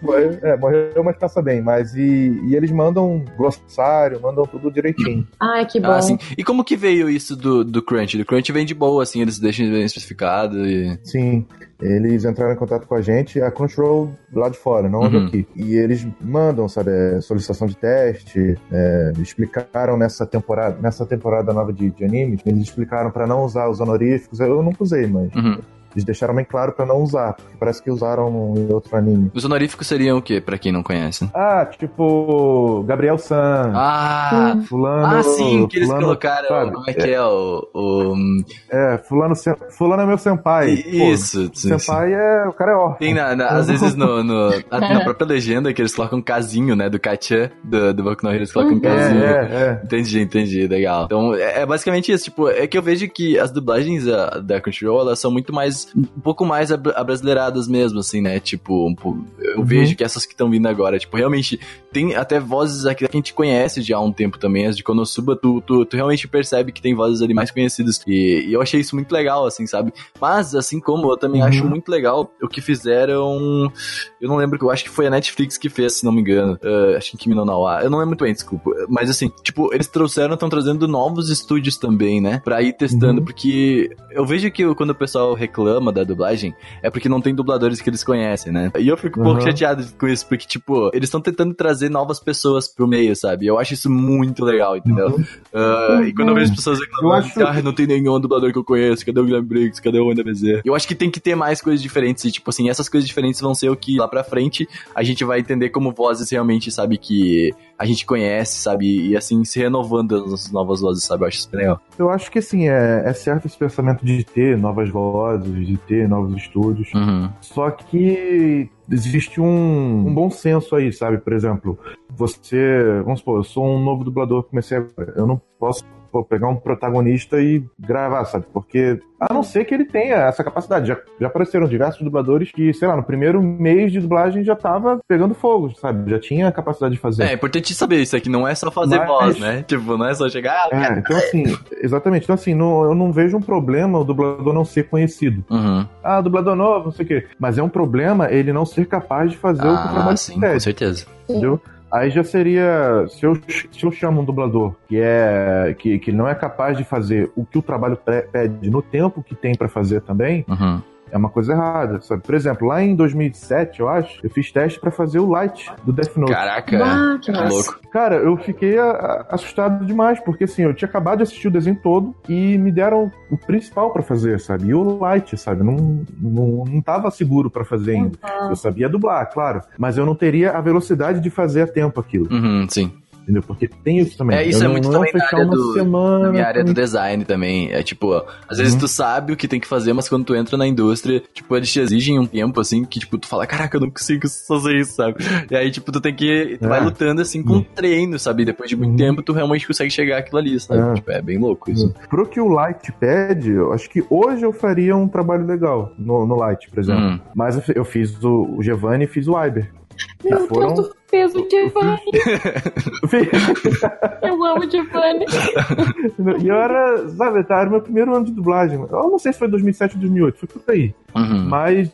Morreu, é, morreu, mas passa bem. Mas e, e eles mandam glossário, mandam tudo direitinho. Ai, que bom. Ah, sim. E como que veio isso do, do Crunch? Do Crunch vem de boa, assim, eles deixam bem especificado e... Sim, eles entraram em contato com a gente, a Crunchyroll lá de fora, não Uhum. aqui. E eles mandam, sabe, é, solicitação de teste, é, explicaram nessa temporada, nessa temporada nova de, de animes, eles explicaram pra não usar os honoríficos, eu nunca usei, mas Uhum. Eles deixaram bem claro pra não usar, porque parece que usaram em outro anime. Os honoríficos seriam o quê, pra quem não conhece? Ah, tipo, Gabriel San, Ah, fulano... ah sim, que eles fulano, colocaram, sabe? como é que é, o... o É, fulano, sen- fulano é meu senpai. Pô, isso, sim, sim. senpai é, o cara é órfão. Tem na, na- às vezes no, no- na, própria legenda que eles colocam um casinho, né, do Kachan, do, do Boku no Hero, eles colocam um Uhum. casinho. É, é, é. Entendi, entendi, legal. Então, é, é basicamente isso, tipo, é que eu vejo que as dublagens da, da Crunchyroll, elas são muito mais, um pouco mais abra- abrasileiradas mesmo, assim, né, tipo, eu Uhum. vejo que essas que estão vindo agora, tipo, realmente, tem até vozes aqui que a gente conhece já há um tempo também, as de Konosuba, tu, tu, tu realmente percebe que tem vozes ali mais conhecidas, e, e eu achei isso muito legal, assim, sabe? Mas, assim como eu também Uhum. acho muito legal o que fizeram, eu não lembro, eu acho que foi a Netflix que fez, se não me engano, Ah, acho que Kimi no Nawa, eu não lembro muito bem, desculpa, mas assim, tipo, eles trouxeram, estão trazendo novos estúdios também, né, pra ir testando, Uhum. porque eu vejo que quando o pessoal reclama da dublagem, é porque não tem dubladores que eles conhecem, né, e eu fico um pouco Uhum. chateado com isso, porque, tipo, eles estão tentando trazer novas pessoas pro meio, sabe, eu acho isso muito legal, entendeu? Uhum. Ah, E quando eu vejo as pessoas reclamando, acho- ah, não tem nenhum dublador que eu conheço, cadê o Guilherme Briggs, cadê o Wanda Bezerra? Eu acho que tem que ter mais coisas diferentes, e tipo assim, essas coisas diferentes vão ser o que lá pra frente a gente vai entender como vozes realmente, sabe, que a gente conhece, sabe, e assim, se renovando as nossas novas vozes, sabe, eu acho isso legal. Eu acho que assim, é, é certo esse pensamento de ter novas vozes, ter novos estúdios. Uhum. Só que existe um, um bom senso aí, sabe? Por exemplo, você. Vamos supor, eu sou um novo dublador, comecei agora. Eu não posso pô, pegar um protagonista e gravar, sabe? Porque. A não ser que ele tenha essa capacidade. Já, já apareceram diversos dubladores que, sei lá, no primeiro mês de dublagem já tava pegando fogo, sabe? Já tinha a capacidade de fazer. É, é importante saber isso aqui, não é só fazer Mas- voz, né? Tipo, não é só chegar, ah, É, então assim, [LAUGHS] exatamente. Então assim, não- eu não vejo um problema o dublador não ser conhecido. Uhum. Ah, dublador novo, não sei o quê. Mas é um problema ele não ser capaz de fazer o que o Ah, trabalho sim, com certeza. entendeu? Aí já seria, se eu, se eu chamo um dublador que é que, que não é capaz de fazer o que o trabalho pede no tempo que tem pra fazer também, Uhum. É uma coisa errada, sabe? Por exemplo, lá em 2007, eu acho, eu fiz teste pra fazer o Light do Death Note. Caraca, Ah, que massa. louco. Cara, eu fiquei a- a- assustado demais, porque assim, eu tinha acabado de assistir o desenho todo e me deram o principal pra fazer, sabe? E o Light, sabe? Não, não, não tava seguro pra fazer ainda. Eu sabia dublar, claro, mas eu não teria a velocidade de fazer a tempo aquilo, Uhum, sim. Entendeu? Porque tem isso também. É, isso eu é não, muito não também na área do- semana. Na minha área do design também. É tipo, às vezes Uhum. tu sabe o que tem que fazer, mas quando tu entra na indústria, tipo, eles te exigem um tempo, assim, que, tipo, tu fala, caraca, eu não consigo fazer isso, sabe? E aí, tipo, tu tem que. Tu É. vai lutando, assim, com Uhum. treino, sabe? E depois de muito Uhum. tempo, tu realmente consegue chegar àquilo ali, sabe? É. Tipo, é bem louco isso. Pro que o Light pede, eu acho que hoje eu faria um trabalho legal no, no Light, por exemplo. Uhum. Mas eu fiz o, o Giovanni e fiz o Iber. Meu foram- Deus, tu fez o Giovanni. [LAUGHS] Eu amo o Giovanni. E eu era, sabe, tá, era meu primeiro ano de dublagem. Eu não sei se foi 2007 ou 2008, foi por aí. Uhum. Mas,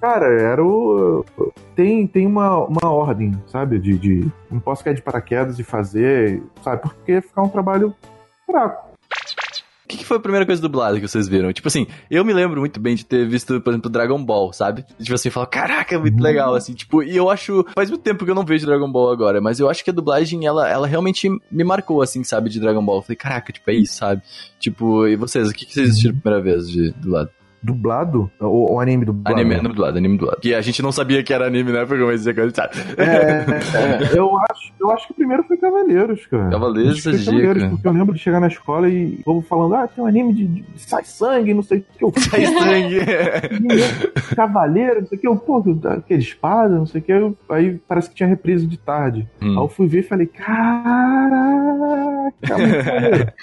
cara, era o. Tem, tem uma, uma ordem, sabe? De, de. Não posso cair de paraquedas e fazer, sabe? Porque ficar um trabalho fraco. O que, que foi a primeira coisa dublada que vocês viram? Tipo assim, eu me lembro muito bem de ter visto, por exemplo, Dragon Ball, sabe? Tipo assim, falar, caraca, é muito legal, assim, tipo, e eu acho. Faz muito tempo que eu não vejo Dragon Ball agora, mas eu acho que a dublagem, ela, ela realmente me marcou, assim, sabe, de Dragon Ball. Eu falei, caraca, tipo, é isso, sabe? Tipo, e vocês, o que, que vocês assistiram a primeira vez de dublado? Dublado? O, o anime dublado. Anime, anime dublado, anime dublado. Que a gente não sabia que era anime, né? Porque eu comecei a sabe? É, [LAUGHS] é, eu, acho, eu acho que o primeiro foi Cavaleiros, cara. Cavaleiros, essa Cavaleiros, dica. porque eu lembro de chegar na escola e o povo falando, ah, tem um anime de, de- sai sangue, não sei o que. Eu, Sai sangue. [LAUGHS] Cavaleiro, não sei o que. Eu, pô, aquele espada, não sei o que. Eu- aí parece que tinha reprise de tarde. Aí Hum. eu fui ver e falei, caraca.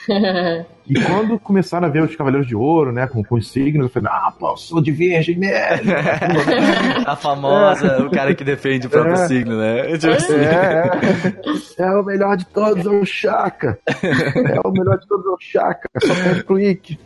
[LAUGHS] E quando começaram a ver os Cavaleiros de Ouro, né, com, com os signos, eu falei, ah, pô, eu sou de virgem mesmo. [LAUGHS] A famosa, o cara que defende o próprio É. signo, né? [LAUGHS] Tipo assim. É, é, é o melhor de todos, é o Chaka. É o melhor de todos, é o Chaka. Só perde pro Ikki.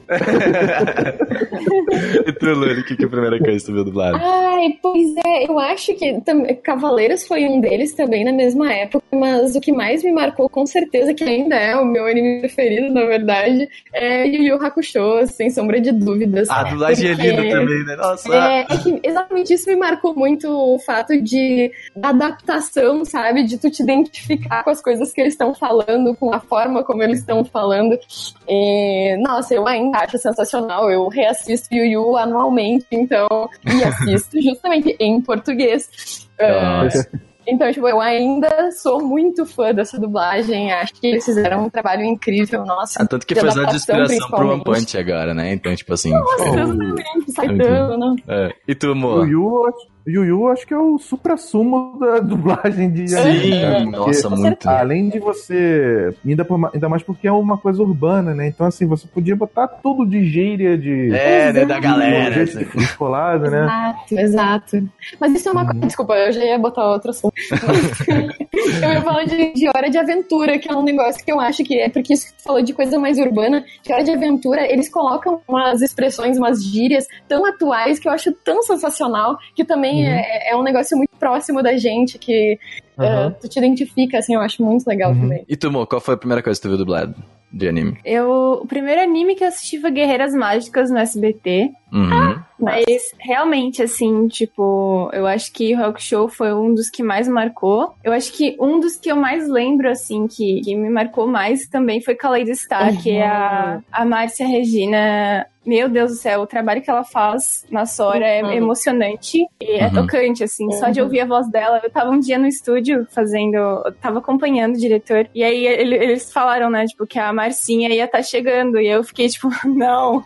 E tu, Luli, o que, que é a primeira coisa que tu viu dublado? Ai, pois é, eu acho que Cavaleiros foi um deles também na mesma época, mas o que mais me marcou, com certeza, que ainda é o meu anime preferido, na verdade, é Yu Yu Hakusho, sem sombra de dúvidas. A dublagem é Porque- também, né? Nossa. É, é que exatamente isso me marcou muito o fato de da adaptação, sabe? De tu te identificar com as coisas que eles estão falando, com a forma como eles estão falando. E, nossa, eu ainda acho sensacional. Eu reassisto Yu Yu anualmente, então, e assisto [LAUGHS] justamente em português. Ah, Nossa. Então, tipo, eu ainda sou muito fã dessa dublagem. Acho que eles fizeram um trabalho incrível, nossa. Ah, tanto que foi usado de adaptação, inspiração pro One principalmente. Punch agora, né? Então, tipo assim. Exatamente, Saitama, né? é. E tu, O amor? Yu, eu acho- Yu Yu acho que é o supra-sumo da [LAUGHS] dublagem de anime, Sim, porque nossa, muito. Além de você. Ainda, por ainda mais porque é uma coisa urbana, né? Então, assim, você podia botar tudo de gíria, de. É, né, da de galera. jeito assim. descolado, né? Exato, exato. Mas isso é uma coisa. Desculpa, eu já ia botar outro assunto. [LAUGHS] Eu ia falar de, de Hora de Aventura, que é um negócio que eu acho que é porque isso que tu falou de coisa mais urbana. De Hora de Aventura, eles colocam umas expressões, umas gírias tão atuais que eu acho tão sensacional, que também é, é um negócio muito próximo da gente, que Uhum. eh, tu te identifica, assim, eu acho muito legal Uhum. também. E tu, amor, qual foi a primeira coisa que tu viu dublado de anime? Eu, o primeiro anime que eu assisti foi Guerreiras Mágicas no SBT. Uhum. Mas realmente, assim, tipo, eu acho que Rock Show foi um dos que mais marcou. Eu acho que um dos que eu mais lembro, assim, que, que me marcou mais também foi Kaleid Star, que é a, a Márcia Regina. Meu Deus do céu, o trabalho que ela faz na Sora Uhum. é emocionante e é Uhum. tocante, assim. Só de Uhum. ouvir a voz dela. Eu tava um dia no estúdio fazendo. Eu tava acompanhando o diretor. E aí ele- eles falaram, né, tipo, que a Marcinha ia estar chegando. E eu fiquei, tipo, [LAUGHS] não,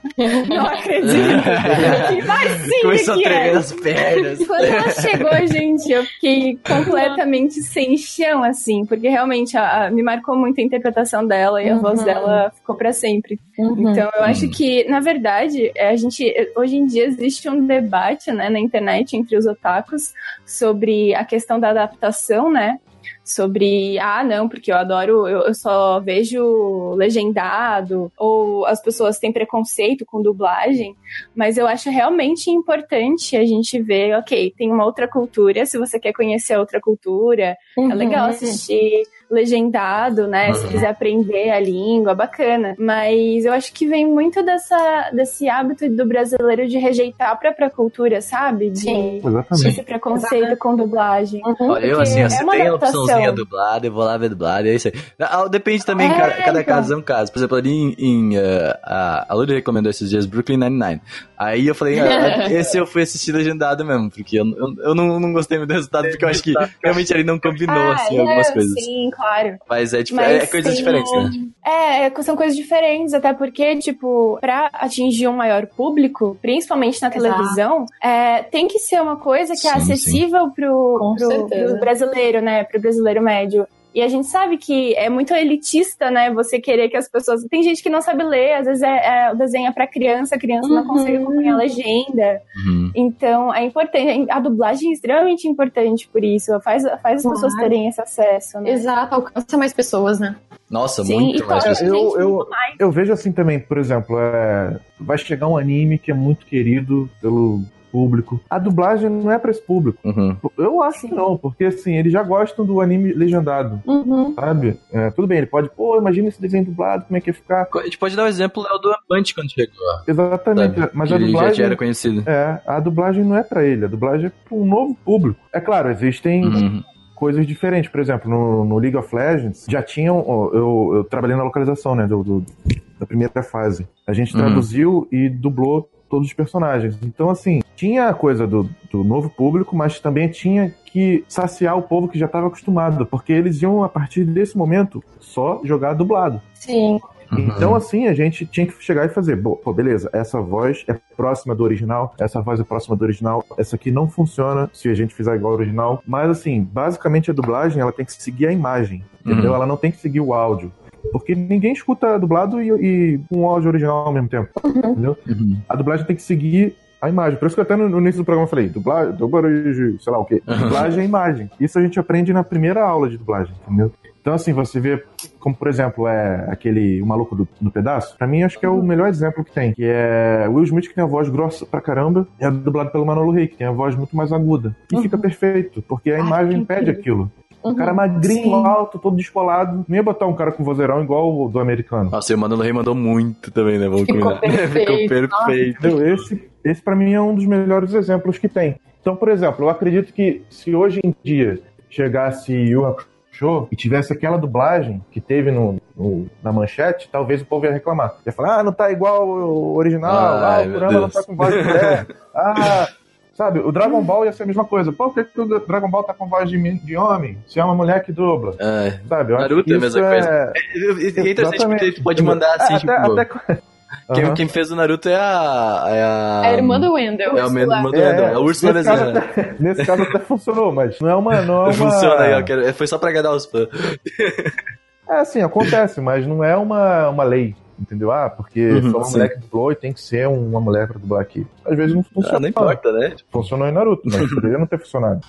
não acredito. [LAUGHS] Que Marcinha Começou a que tremer é? as pernas. Quando ela chegou, gente, eu fiquei completamente sem chão, assim, porque realmente a- a- me marcou muito a interpretação dela e a Uhum. voz dela ficou pra sempre. Uhum. Então, eu acho Uhum. que, na verdade, é, a gente hoje em dia existe um debate, né, na internet entre os otakus sobre a questão da adaptação, né? Sobre, ah, não, porque eu adoro, eu, eu só vejo legendado, ou as pessoas têm preconceito com dublagem, mas eu acho realmente importante a gente ver, ok, tem uma outra cultura, se você quer conhecer outra cultura, é legal Uhum. assistir legendado, né? Se Uhum. quiser aprender a língua, bacana. Mas eu acho que vem muito dessa, desse hábito do brasileiro de rejeitar a própria cultura, sabe? De Sim. Exatamente. esse preconceito com dublagem. Uhum. Olha, eu assim, ó, é se uma tem a opçãozinha dublada, eu vou lá ver dublada, é isso aí. Ah, Depende também, É, cada, cada então. caso é um caso. Por exemplo, ali em. em, eh, a, a Luli recomendou esses dias Brooklyn Nine-Nine. Aí eu falei, ah, [LAUGHS] esse eu fui assistir legendado mesmo, porque eu, eu, eu não, não gostei muito do resultado, porque eu acho que realmente ele não combinou, Ah, assim, é, algumas coisas. Sim, claro. Mas é, tipo, Mas é coisas tem- diferentes, né? É, é, são coisas diferentes, até porque, tipo, pra atingir um maior público, principalmente na Exato. televisão, é, tem que ser uma coisa que é Sim, sim. acessível pro, Com pro, certeza. pro brasileiro, né? Pro brasileiro médio. E a gente sabe que é muito elitista, né? Você querer que as pessoas. Tem gente que não sabe ler, às vezes é, é o desenho é pra criança, a criança não Uhum. consegue acompanhar a legenda. Uhum. Então, é importante. A dublagem é extremamente importante por isso. Faz, faz as Claro. pessoas terem esse acesso, né? Exato, alcança mais pessoas, né? Nossa, Sim, muito mais. É, eu, gente, eu, muito mais. eu vejo assim também, por exemplo, é, vai chegar um anime que é muito querido pelo público. A dublagem não é pra esse público. Uhum. Eu acho que não, porque assim, eles já gostam do anime legendado, Uhum. sabe? É, tudo bem, ele pode, pô, imagina esse desenho dublado, como é que ia ficar? A gente pode dar o exemplo Léo do Punch quando chegou. Exatamente, Sabe? mas Que a ele já, dublagem. era conhecido. É, a dublagem não é pra ele, a dublagem é pra um novo público. É claro, existem Uhum. coisas diferentes. Por exemplo, no, no League of Legends já tinham. Eu, eu trabalhei na localização, né? Do, do- da primeira fase. A gente Uhum. traduziu e dublou todos os personagens. Então, assim, tinha a coisa do, do novo público, mas também tinha que saciar o povo que já estava acostumado, porque eles iam, a partir desse momento, só jogar dublado. Sim. Uhum. Então, assim, a gente tinha que chegar e fazer, "Bo- pô, beleza, essa voz é próxima do original, essa voz é próxima do original, essa aqui não funciona se a gente fizer igual ao original. Mas, assim, basicamente a dublagem, ela tem que seguir a imagem, entendeu? Uhum. Ela não tem que seguir o áudio. Porque ninguém escuta dublado e, e com áudio original ao mesmo tempo. Entendeu? Uhum. A dublagem tem que seguir a imagem. Por isso que até no, no início do programa eu falei, dublagem, dublagem, sei lá o quê. Dublagem é imagem. Isso a gente aprende na primeira aula de dublagem, entendeu? Então, assim, você vê, como por exemplo, é aquele O Maluco do, do Pedaço, pra mim acho que é o melhor exemplo que tem. Que é o Will Smith, que tem a voz grossa pra caramba, é dublado pelo Manolo Rey, que tem a voz muito mais aguda. E fica perfeito, porque a Ai, imagem pede aquilo. O cara magrinho, Sim. alto, todo descolado. Não ia botar um cara com vozeirão igual o do americano. Nossa, e o Manolo Rey mandou muito também, né? Vamos Ficou combinar. [LAUGHS] Ficou perfeito. perfeito. Entendeu? Esse, esse para mim é um dos melhores exemplos que tem. Então, por exemplo, eu acredito que se hoje em dia chegasse Yu Hakusho e tivesse aquela dublagem que teve no, no- na manchete, talvez o povo ia reclamar. Ia falar, ah, não tá igual o original, Ai, ah, o Kurama não tá com voz de mulher, [LAUGHS] ah... Sabe, o Dragon Ball ia ser a mesma coisa. Por que, que o Dragon Ball tá com voz de, de homem? Se é uma mulher que dubla. É. Sabe, eu acho Naruto que é a mesma coisa. é... E é interessante tu pode mandar assim, É, tipo. até, até... Quem, Aham. quem fez o Naruto é a. É a, A irmã do Wendell. É o mesmo irmã do É, Wendell, é o Ursula nesse, caso até, nesse caso até funcionou, mas não é uma. Não é [LAUGHS] uma... Funciona aí, ó, quero- foi só pra agradar os fãs. É assim, acontece, mas não é uma, uma lei. Entendeu? Ah, porque Uhum, foi uma sim. mulher que dublou e tem que ser uma mulher pra dublar aqui. Às vezes não funciona. Ah, não importa, né? Funcionou em Naruto, mas [LAUGHS] poderia não ter funcionado.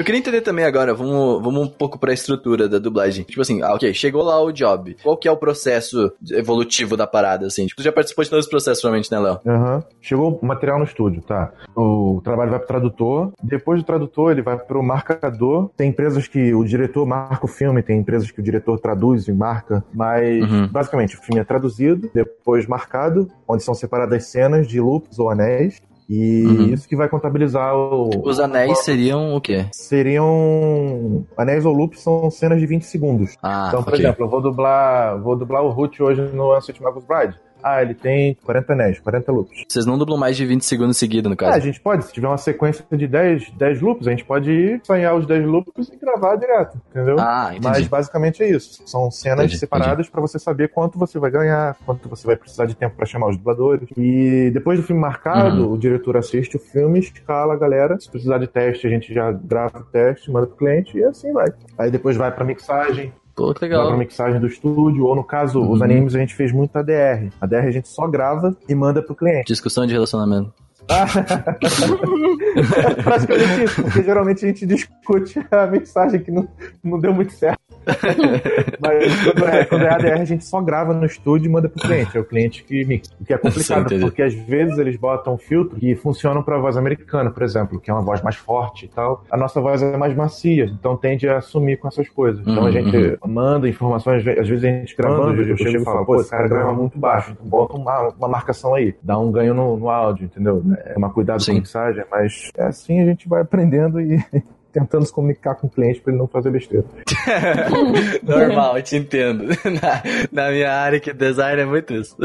Eu queria entender também agora, vamos, vamos um pouco pra estrutura da dublagem. Tipo assim, ah, ok, chegou lá o job. Qual que é o processo evolutivo da parada, assim? Tipo, tu já participou de todos os processos, provavelmente, né, Léo? Aham. Chegou o material no estúdio, tá? O trabalho vai pro tradutor. Depois do tradutor, ele vai pro marcador. Tem empresas que o diretor marca o filme, tem empresas que o diretor traduz e marca. Mas, Uhum. basicamente, o filme é traduzido, depois marcado, onde são separadas cenas de loops ou anéis. E Uhum. isso que vai contabilizar o. Os anéis seriam o quê? Seriam. Anéis ou loops são cenas de 20 segundos. Ah, então, por ok. exemplo, eu vou dublar, vou dublar o Root hoje no Ancient Magus Bride. Ah, ele tem 40 anéis, 40 loops. Vocês não dublam mais de 20 segundos seguidos, no caso. a gente pode, se tiver uma sequência de 10, 10 loops, a gente pode ir sonhar os 10 loops e gravar direto, entendeu? Ah, Mas entendi. basicamente é isso. São cenas Entendi, separadas pra você saber quanto você vai ganhar, quanto você vai precisar de tempo pra chamar os dubladores. E depois do filme marcado, Uhum. o diretor assiste o filme, escala a galera. Se precisar de teste, a gente já grava o teste, manda pro cliente e assim vai. Aí depois vai pra mixagem, Pô, que legal. mixagem do estúdio, ou no caso, os Uhum. animes a gente fez muito ADR. ADR a gente só grava e manda pro cliente. Discussão de relacionamento. É [LAUGHS] praticamente isso, porque geralmente a gente discute a mensagem que não, não deu muito certo. Mas quando é, quando é ADR, a gente só grava no estúdio e manda pro cliente. É o cliente que mixa. O que é complicado, porque às vezes eles botam filtro que funcionam pra voz americana, por exemplo, que é uma voz mais forte e tal. A nossa voz é mais macia, então tende a sumir com essas coisas. Então a Uhum, gente manda informações, às vezes a gente gravando, eu chego e falo, pô, esse cara grava muito baixo, então bota uma, uma marcação aí, dá um ganho no, no áudio, entendeu? É tomar cuidado Sim. com a mixagem, mas é assim a gente vai aprendendo e [LAUGHS] tentando se comunicar com o cliente pra ele não fazer besteira. [LAUGHS] Normal, eu te entendo. [LAUGHS] Na, na minha área que design é muito isso.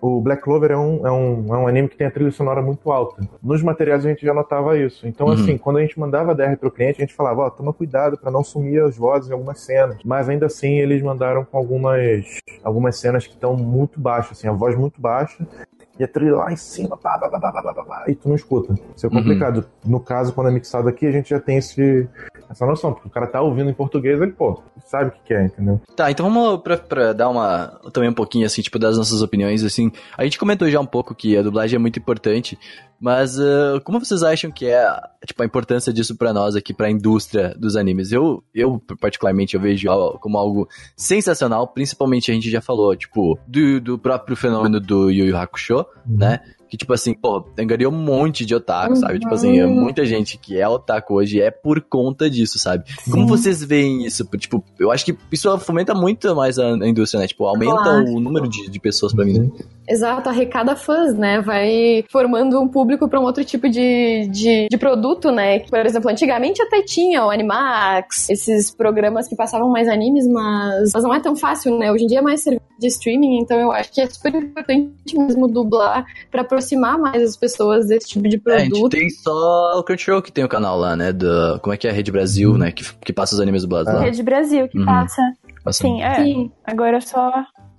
O Black Clover é um, é, um, é um anime que tem a trilha sonora muito alta. Nos materiais a gente já notava isso. Então, Uhum. assim, quando a gente mandava DR pro cliente, a gente falava, ó, toma cuidado pra não sumir as vozes em algumas cenas. Mas ainda assim, eles mandaram com algumas, algumas cenas que estão muito baixas, assim, a voz muito baixa. E a trilha lá em cima, pá, pá, pá, pá, pá, pá, pá, e tu não escuta. Isso é Uhum. complicado. No caso, quando é mixado aqui, a gente já tem esse, essa noção. Porque o cara tá ouvindo em português, ele, pô, sabe o que que é, entendeu? Tá, então vamos pra, pra dar uma. também um pouquinho, assim, tipo, das nossas opiniões, assim. A gente comentou já um pouco que a dublagem é muito importante, mas ah, como vocês acham que é, tipo, a importância disso pra nós aqui, pra indústria dos animes? Eu, eu particularmente, eu vejo como algo sensacional, principalmente a gente já falou, tipo, do, do próprio fenômeno do Yu Yu Hakusho, né? Que, tipo assim, pô, angariou um monte de otaku, sabe? Tipo assim, Uhum. muita gente que é otaku hoje é por conta disso, sabe? Como vocês veem isso? Tipo, eu acho que isso fomenta muito mais a, a indústria, né? Tipo, aumenta Claro. o número de, de pessoas pra mim. né? Exato, arrecada fãs, né? Vai formando um público para um outro tipo de, de, de produto, né? Por exemplo, antigamente até tinha o Animax, esses programas que passavam mais animes, mas, mas não é tão fácil, né? Hoje em dia é mais serviço de streaming, então eu acho que é super importante mesmo dublar para aproximar mais as pessoas desse tipo de É, a gente produto. tem só o Crunchyroll que tem o canal lá, né? Do, como é que é? Rede Brasil, né? Que, que passa os animes dublados lá. Rede Brasil que Uhum. passa. Passa- Sim, é. Sim. Agora só,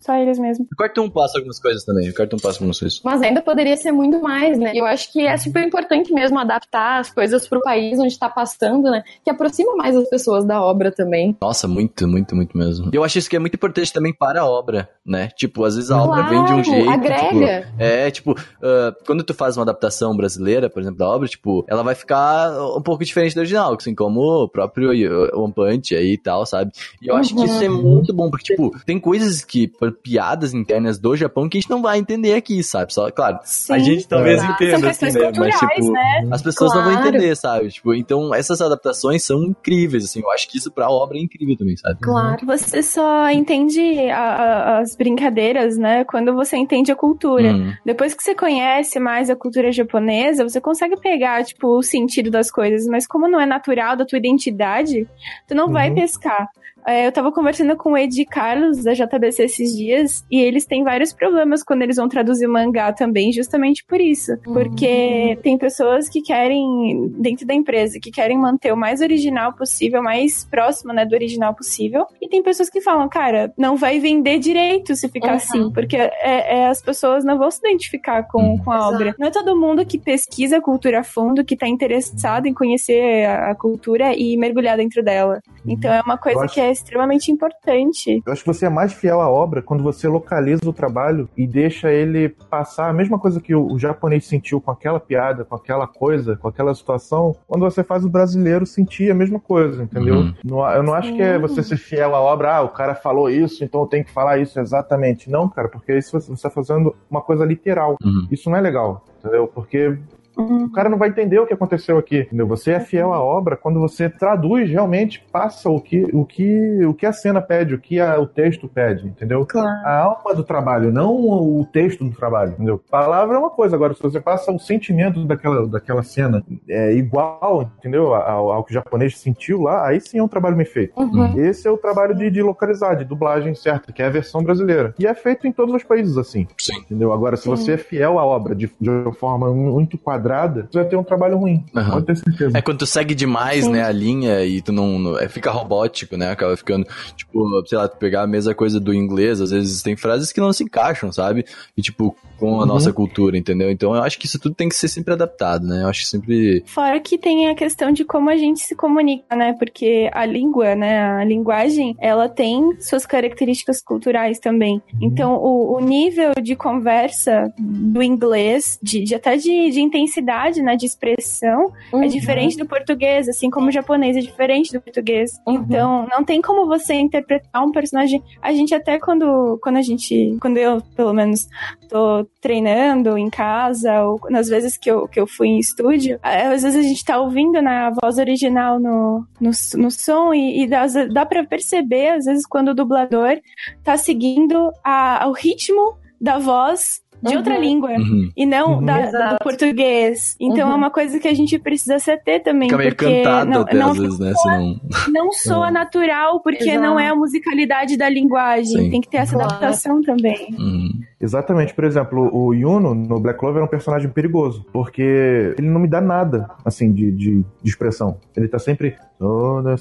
só eles mesmo. O Cartoon passa algumas coisas também. O Cartoon passa algumas coisas. Mas ainda poderia ser muito mais, né? Eu acho que é super importante mesmo adaptar as coisas pro país onde tá passando, né? Que aproxima mais as pessoas da obra também. Nossa, muito, muito, muito mesmo. E eu acho isso que é muito importante também para a obra, né? Tipo, às vezes a obra vem de um jeito. agrega. Tipo, é, tipo, uh, quando tu faz uma adaptação brasileira, por exemplo, da obra, tipo, ela vai ficar um pouco diferente da original, assim como o próprio One Punch aí e tal, sabe? E eu acho que isso é muito bom, porque, tipo, tem coisas que, por piadas internas do Japão que a gente não vai entender aqui, sabe? Só, claro, Sim. a gente talvez São entenda, assim, questões né? Mas, tipo, né? as pessoas não vão Claro. entender, sabe? Tipo, então essas adaptações são incríveis, assim. Eu acho que isso pra obra é incrível também, sabe? Claro. Você só entende a- a- as brincadeiras, né? Quando você entende a cultura. Hum. Depois que você conhece mais a cultura japonesa, você consegue pegar, tipo, o sentido das coisas. Mas como não é natural da tua identidade, tu não vai Uhum. pescar. É, eu tava conversando com o Ed Carlos da JBC esses dias e eles têm vários problemas quando eles vão traduzir o mangá também, justamente por isso. Porque tem pessoas que querem, dentro da empresa, que querem manter o mais original possível, mais próximo, né, do original possível. E tem pessoas que falam, cara, não vai vender direito se ficar Uhum. assim, porque é, é, as pessoas não vão se identificar com, Uhum. com a Exato. obra. Não é todo mundo que pesquisa a cultura a fundo, que tá interessado em conhecer a, a cultura e mergulhar dentro dela. Então é uma coisa que é extremamente importante. Eu acho que você é mais fiel à obra quando você localiza o trabalho e deixa ele passar a mesma coisa que o, o japonês sentiu com aquela piada, com aquela coisa, com aquela situação, quando você faz o brasileiro sentir a mesma coisa, entendeu? Uhum. Não- eu não acho que é você ser fiel à obra, ah, o cara falou isso, então eu tenho que falar isso exatamente. Não, cara, porque isso você está fazendo uma coisa literal. Uhum. Isso não é legal, entendeu? Porque o cara não vai entender o que aconteceu aqui. Entendeu? Você é fiel à obra quando você traduz realmente, passa o que, o que, o que a cena pede, o que a- o texto pede, entendeu? Claro. A alma do trabalho, não o texto do trabalho, entendeu? Palavra é uma coisa, agora se você passa o sentimento daquela, daquela cena é igual, entendeu? Ao, ao que o japonês sentiu lá, aí sim é um trabalho bem feito. Uhum. Esse é o trabalho de, de localizar, de dublagem certa, que é a versão brasileira. E é feito em todos os países assim. Sim. Entendeu? Agora, se Sim. você é fiel à obra de, de uma forma muito quadrada, você vai ter um trabalho ruim. Aham. Pode ter certeza. É quando tu segue demais, Sim. né, a linha e tu não. não- é, fica robótico, né? Acaba ficando, tipo, sei lá, tu pegar a mesma coisa do inglês, às vezes tem frases que não se encaixam, sabe? E, tipo, com a Uhum. nossa cultura, entendeu? Então eu acho que isso tudo tem que ser sempre adaptado, né? Eu acho que sempre. Fora que tem a questão de como a gente se comunica, né? Porque a língua, né? A linguagem, ela tem suas características culturais também. Então, o, o nível de conversa do inglês, de, de até de, de intensidade, né? De expressão, Uhum. é diferente do português, assim como o japonês é diferente do português. Uhum. Então, não tem como você interpretar um personagem. A gente até quando, quando a gente, quando eu, pelo menos, tô treinando em casa, ou nas vezes que eu, que eu fui em estúdio, é, às vezes a gente tá ouvindo né, a voz original no, no, no som e, e dá, dá pra perceber, às vezes, quando o dublador tá seguindo a, o ritmo da voz de Uhum. outra língua. Uhum. E não Uhum. da, da- do português. Então Uhum. é uma coisa que a gente precisa se ater também. Fica meio porque cantado não, até não, às vezes, né? Senão. não soa [LAUGHS] natural, porque Exato. não é a musicalidade da linguagem. Sim. Tem que ter essa Claro. adaptação também. Uhum. Exatamente. Por exemplo, o Yuno no Black Clover é um personagem perigoso, porque ele não me dá nada, assim, de, de, de expressão. Ele tá sempre... "Oh, né?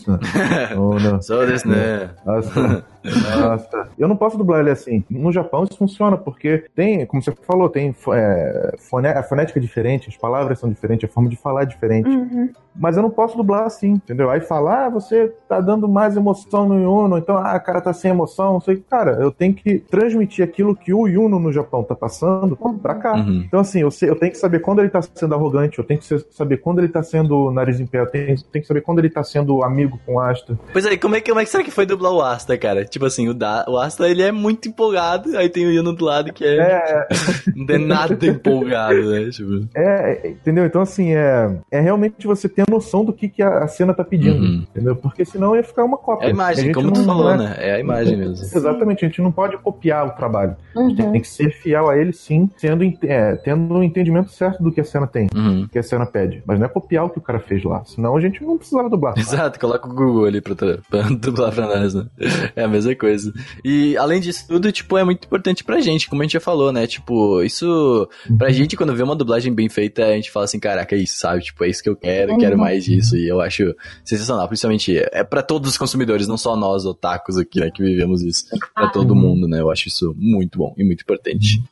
Oh, no. Né? Nossa. Eu não posso dublar ele assim. No Japão isso funciona, porque tem, como você falou, tem é, fone- a fonética é diferente, as palavras são diferentes, a forma de falar é diferente. Uhum. Mas eu não posso dublar assim, entendeu? Aí falar, ah, você tá dando mais emoção no Yuno, então, ah, o cara tá sem emoção, não sei. Cara, eu tenho que transmitir aquilo que o Yuno no Japão tá passando pra cá. Uhum. Então, assim, eu, sei- eu tenho que saber quando ele tá sendo arrogante, eu tenho que saber quando ele tá sendo nariz em pé, eu tenho, tenho que saber quando ele tá sendo amigo com o Asta. Pois aí, como é, que, como é que será que foi dublar o Asta, cara? Tipo assim, o, da, o Asta, ele é muito empolgado, aí tem o Yuno do lado que é, É, [LAUGHS] não é nada empolgado, né? Tipo, É, é, entendeu? Então, assim, é, é realmente você ter noção do que, que a, a cena tá pedindo, Uhum. entendeu? Porque senão ia ficar uma cópia. é a imagem, gente como não- tu falou, né? É a imagem mesmo. Exatamente, a gente não pode copiar o trabalho. A gente Uhum. tem que ser fiel a ele, sim, sendo, é, tendo um entendimento certo do que a cena tem, Uhum. do que a cena pede. Mas não é copiar o que o cara fez lá, senão a gente não precisava dublar. Exato, coloca o Google ali pra, [LAUGHS] pra dublar pra nós, né? É a mesma coisa. E além disso tudo, tipo, é muito importante pra gente, como a gente já falou, né? Tipo, isso, pra gente, quando vê uma dublagem bem feita, a gente fala assim, caraca, é isso, sabe? Tipo, é isso que eu quero, eu quero mais disso. E eu acho sensacional, principalmente, é pra todos os consumidores, não só nós, otakus aqui, né, que vivemos isso. Pra todo mundo, né? Eu acho isso muito bom e muito importante.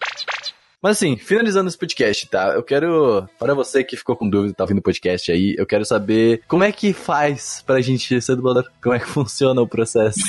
Mas assim, finalizando esse podcast, tá? Eu quero, para você que ficou com dúvida, tá ouvindo o podcast aí, eu quero saber como é que faz pra gente ser dublador? Como é que [LAUGHS] funciona o processo?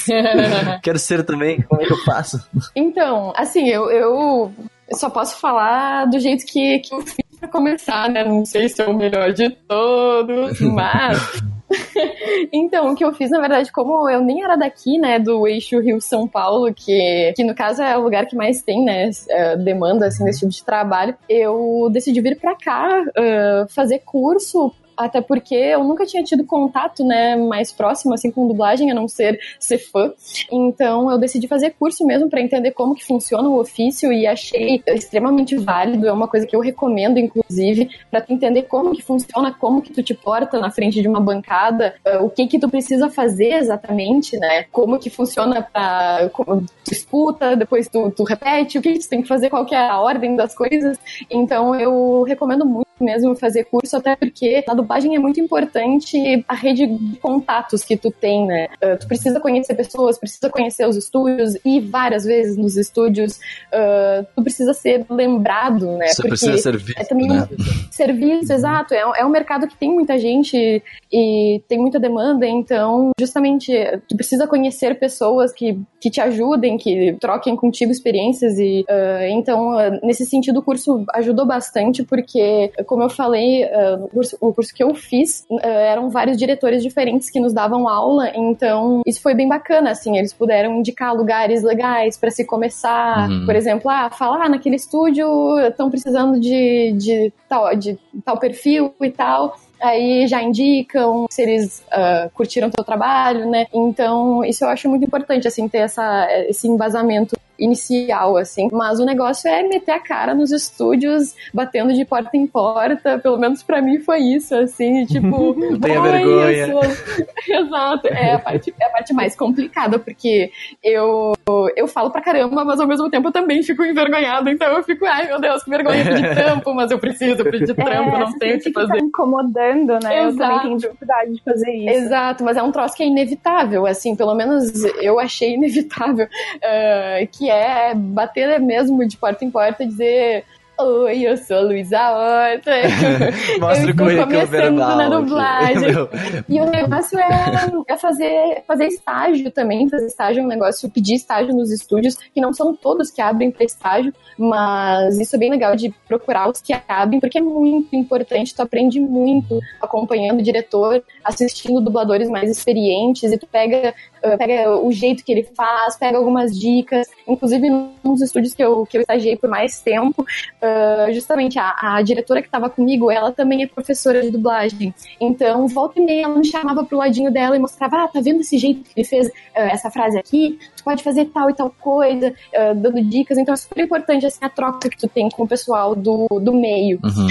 [LAUGHS] quero ser também, como é que eu faço? Então, assim, eu, eu só posso falar do jeito que, que eu fiz pra começar, né? Não sei se é o melhor de todos, [LAUGHS] mas. [LAUGHS] então, o que eu fiz, na verdade, como eu nem era daqui, né, do eixo Rio-São Paulo, que, que no caso é o lugar que mais tem, né, eh, demanda, assim, desse tipo de trabalho, eu decidi vir pra cá eh, fazer curso até porque eu nunca tinha tido contato, né, mais próximo, assim, com dublagem, a não ser ser fã. Então, eu decidi fazer curso mesmo para entender como que funciona o ofício e achei extremamente válido. É uma coisa que eu recomendo, inclusive, para entender como que funciona, como que tu te porta na frente de uma bancada, uh, o que que tu precisa fazer exatamente, né? Como que funciona para tu escuta, depois tu, tu repete, o que, que tu tem que fazer, qual que é a ordem das coisas. Então, eu recomendo muito mesmo fazer curso, até porque na dublagem é muito importante a rede de contatos que tu tem, né? Uh, tu precisa conhecer pessoas, precisa conhecer os estúdios, e várias vezes nos estúdios uh, tu precisa ser lembrado, né? Você porque precisa ser visto, é também né? um serviço, exato. É, é um mercado que tem muita gente e tem muita demanda, então, justamente, tu precisa conhecer pessoas que, que te ajudem, que troquem contigo experiências e, ah, então, nesse sentido, o curso ajudou bastante, porque, como eu falei, o, curso, o curso que eu fiz, ah, eram vários diretores diferentes que nos davam aula, então, isso foi bem bacana, assim, eles puderam indicar lugares legais para se começar, Uhum. por exemplo, ah, falar ah, naquele estúdio estão precisando de, de, tal, de tal perfil e tal. Aí já indicam se eles ah, curtiram o teu trabalho, né? Então, isso eu acho muito importante, assim, ter essa, esse embasamento inicial, assim. Mas o negócio é meter a cara nos estúdios, batendo de porta em porta. Pelo menos pra mim foi isso, assim, tipo... [LAUGHS] Não tenha "Oi, vergonha." eu sou- [LAUGHS] Exato. É a, parte, é a parte mais complicada, porque eu, eu falo pra caramba, mas ao mesmo tempo eu também fico envergonhada. Então eu fico, ai meu Deus, que vergonha de [LAUGHS] trampo, mas eu preciso pedir trampo, não você tenho o que fazer. tá incomodando, né? Eu Exato. também tenho dificuldade de fazer isso. Exato, mas é um troço que é inevitável, assim, pelo menos eu achei inevitável, ah, que é bater mesmo de porta em porta e dizer Oi, eu sou a Luísa Horta. [LAUGHS] Mostra o currículo verbal. na dublagem. [LAUGHS] Meu, E o negócio é, é fazer, fazer estágio também. Fazer estágio é um negócio, pedir estágio nos estúdios, que não são todos que abrem para estágio, mas isso é bem legal de procurar os que abrem, porque é muito importante, tu aprende muito acompanhando o diretor, assistindo dubladores mais experientes, e tu pega, uh, pega o jeito que ele faz, pega algumas dicas. Inclusive, nos estúdios que eu, que eu estagiei por mais tempo, uh, justamente a, a diretora que estava comigo, ela também é professora de dublagem. Então, volta e meia, ela me chamava pro ladinho dela e mostrava: ah, tá vendo esse jeito que ele fez uh, essa frase aqui? Tu pode fazer tal e tal coisa, uh, dando dicas. Então, é super importante assim, a troca que tu tem com o pessoal do, do meio. Uhum.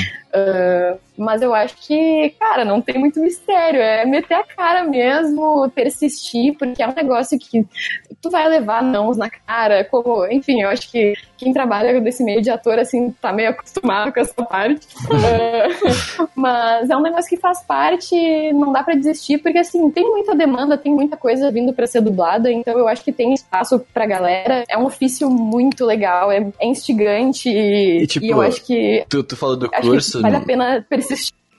Mas eu acho que, cara, não tem muito mistério. É meter a cara mesmo, persistir, porque é um negócio que tu vai levar nãos na cara. Como, enfim, eu acho que quem trabalha nesse meio de ator, assim, tá meio acostumado com essa parte. Uh, [LAUGHS] mas é um negócio que faz parte, não dá pra desistir, porque, assim, tem muita demanda, tem muita coisa vindo pra ser dublada, então eu acho que tem espaço pra galera. É um ofício muito legal, é, é instigante e, E, tipo, e eu acho que Tu, tu falou do curso. vale a pena persistir.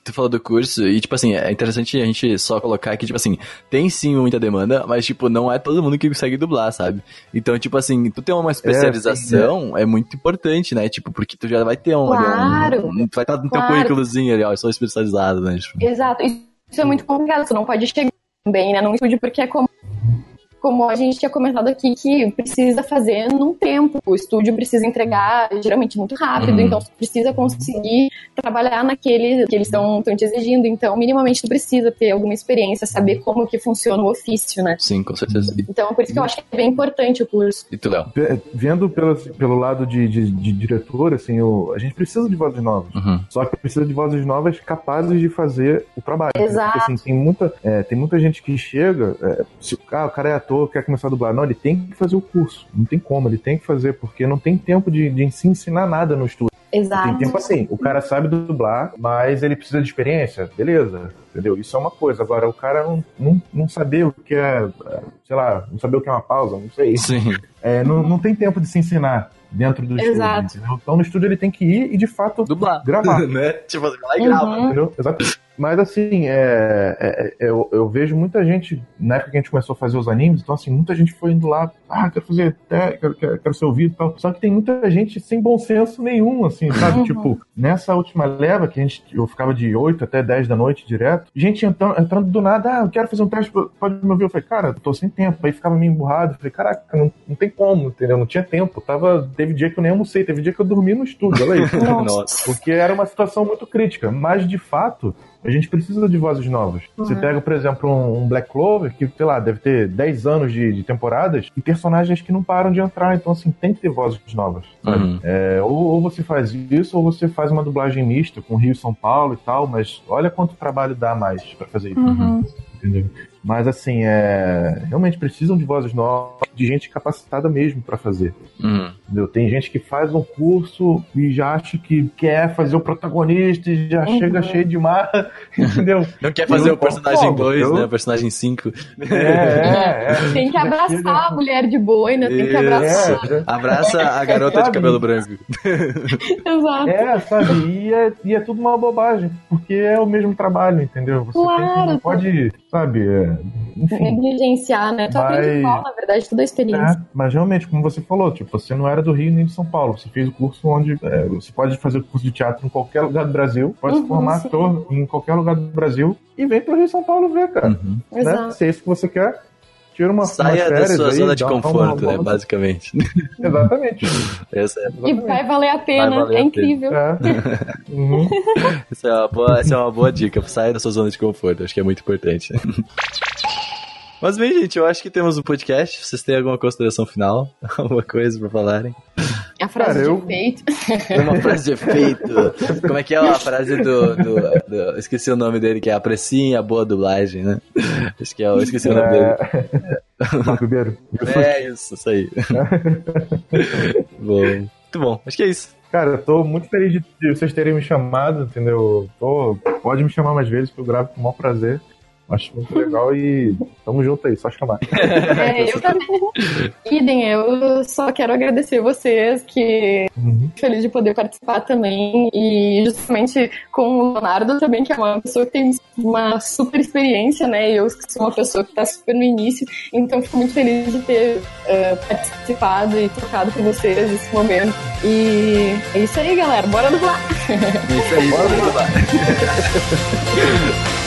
Tu falou do curso, e tipo assim, é interessante a gente só colocar que, tipo assim, tem sim muita demanda, mas tipo, não é todo mundo que consegue dublar, sabe? Então, tipo assim, tu ter uma especialização é, muito importante, né? Tipo, porque tu já vai ter um. Claro. um- tu vai estar no teu Claro. currículozinho ali, ó, eu sou especializado, né? Tipo, Exato. Isso é muito complicado, você não pode chegar bem, né, num estúdio, porque é como como a gente tinha comentado aqui, que precisa fazer num tempo. O estúdio precisa entregar geralmente muito rápido, Uhum. então tu precisa conseguir trabalhar naquele que eles estão te exigindo. Então, minimamente tu precisa ter alguma experiência, saber como que funciona o ofício, né? Sim, com certeza. Então, por isso que eu acho que é bem importante o curso. e tu, Léo? Ve- Vendo pelo, pelo lado de, de, de diretor, assim, o- a gente precisa de vozes novas. Uhum. Só que precisa de vozes novas capazes de fazer o trabalho. Exato. Porque, assim, tem muita, é, tem muita gente que chega, é, se ah, o cara é ator, quer começar a dublar. Não, ele tem que fazer o curso. Não tem como, ele tem que fazer, porque não tem tempo de, de se ensinar nada no estúdio. Tem Exato. tempo assim, o cara sabe dublar, mas ele precisa de experiência, beleza, entendeu? Isso é uma coisa. Agora, o cara não, não, não saber o que é, é, sei lá, não saber o que é uma pausa, não sei. Sim. É, não, não tem tempo de se ensinar dentro do Exato. estúdio, entendeu? Então, no estúdio ele tem que ir e, de fato, Dublar. [LAUGHS] gravar. [LAUGHS] né? Tipo, você vai lá e grava. Uhum. Entendeu? Exato. Mas assim, é, é- é- eu, eu vejo muita gente, na época que a gente começou a fazer os animes, então assim, muita gente foi indo lá, ah, quero fazer, até, quero, quero, quero ser ouvido e tal. Só que tem muita gente sem bom senso nenhum, assim, sabe? Uhum. Tipo, nessa última leva, que a gente, eu ficava de 8 até 10 da noite direto, gente entrando, entrando do nada, ah, eu quero fazer um teste, pode me ouvir? Eu falei, cara, tô sem tempo. Aí ficava meio emburrado, eu falei, caraca, não, não tem como, entendeu? Não tinha tempo. Tava, teve dia que eu nem almocei, teve dia que eu dormi no estúdio, olha aí. [LAUGHS] Nossa. Porque era uma situação muito crítica. Mas, de fato, a gente precisa de vozes novas. Você pega, por exemplo, um, um Black Clover, que, sei lá, deve ter 10 anos de, de temporadas, e personagens que não param de entrar. Então, assim, tem que ter vozes novas. Uhum. É, ou, ou você faz isso, ou você faz uma dublagem mista com Rio e São Paulo e tal, mas olha quanto trabalho dá mais pra fazer isso. Uhum. Entendeu? Mas assim, é... realmente precisam de vozes novas, de gente capacitada mesmo pra fazer. Uhum. Entendeu? Tem gente que faz um curso e já acha que quer fazer o protagonista e já Uhum. chega cheio de marra, [LAUGHS] entendeu? Não quer fazer Eu o personagem como? 2, Eu- né? O personagem 5. É, é, é. Tem que abraçar a mulher de boina, tem que abraçar. É, Abraça a garota de cabelo branco. Exato. É, sabe? E é, e é tudo uma bobagem, porque é o mesmo trabalho, entendeu? Você tem que, Claro. não pode, sabe? é, enfim. Negligenciar, né? Tu Mas- aprende mal, na verdade, toda a experiência. É, mas realmente, como você falou, tipo, você não era do Rio nem de São Paulo. Você fez o curso onde é, você pode fazer o curso de teatro em qualquer lugar do Brasil, pode se Uhum, formar sim. ator em qualquer lugar do Brasil e vem pro Rio e São Paulo ver, cara. Uhum. Né? Exato. Se é isso que você quer, tira uma Saia da sua aí, zona de conforto, né? Basicamente. [LAUGHS] Exatamente. Essa é, E Exatamente. vai valer a pena, valer a é incrível. É. [LAUGHS] Uhum. essa é uma boa, essa é uma boa dica. Saia da sua zona de conforto. Acho que é muito importante. [LAUGHS] Mas bem, gente, eu acho que temos um podcast. Vocês têm alguma consideração final? [LAUGHS] Alguma coisa pra falarem? A frase Cara, eu- de efeito. [LAUGHS] Uma frase de efeito. Como é que é a frase do, do, do- Esqueci o nome dele, que é apreciem a boa dublagem, né? Acho que é. Eu esqueci o nome dele. É... Marco Ribeiro. É isso, isso aí. [LAUGHS] bom. Muito bom. Acho que é isso. Cara, eu tô muito feliz de, de vocês terem me chamado, entendeu? Tô, pode me chamar mais vezes, que eu gravo com o maior prazer. Acho muito legal e tamo junto aí, só chamar. [LAUGHS] É, eu também. Idem, eu só quero agradecer vocês, que Uhum. feliz de poder participar também. E justamente com o Leonardo também, que é uma pessoa que tem uma super experiência, né? E eu que sou uma pessoa que tá super no início. Então fico muito feliz de ter eh, participado e tocado com vocês nesse momento. E é isso aí, galera. Bora dublar! É isso aí. Bora lá. [LAUGHS]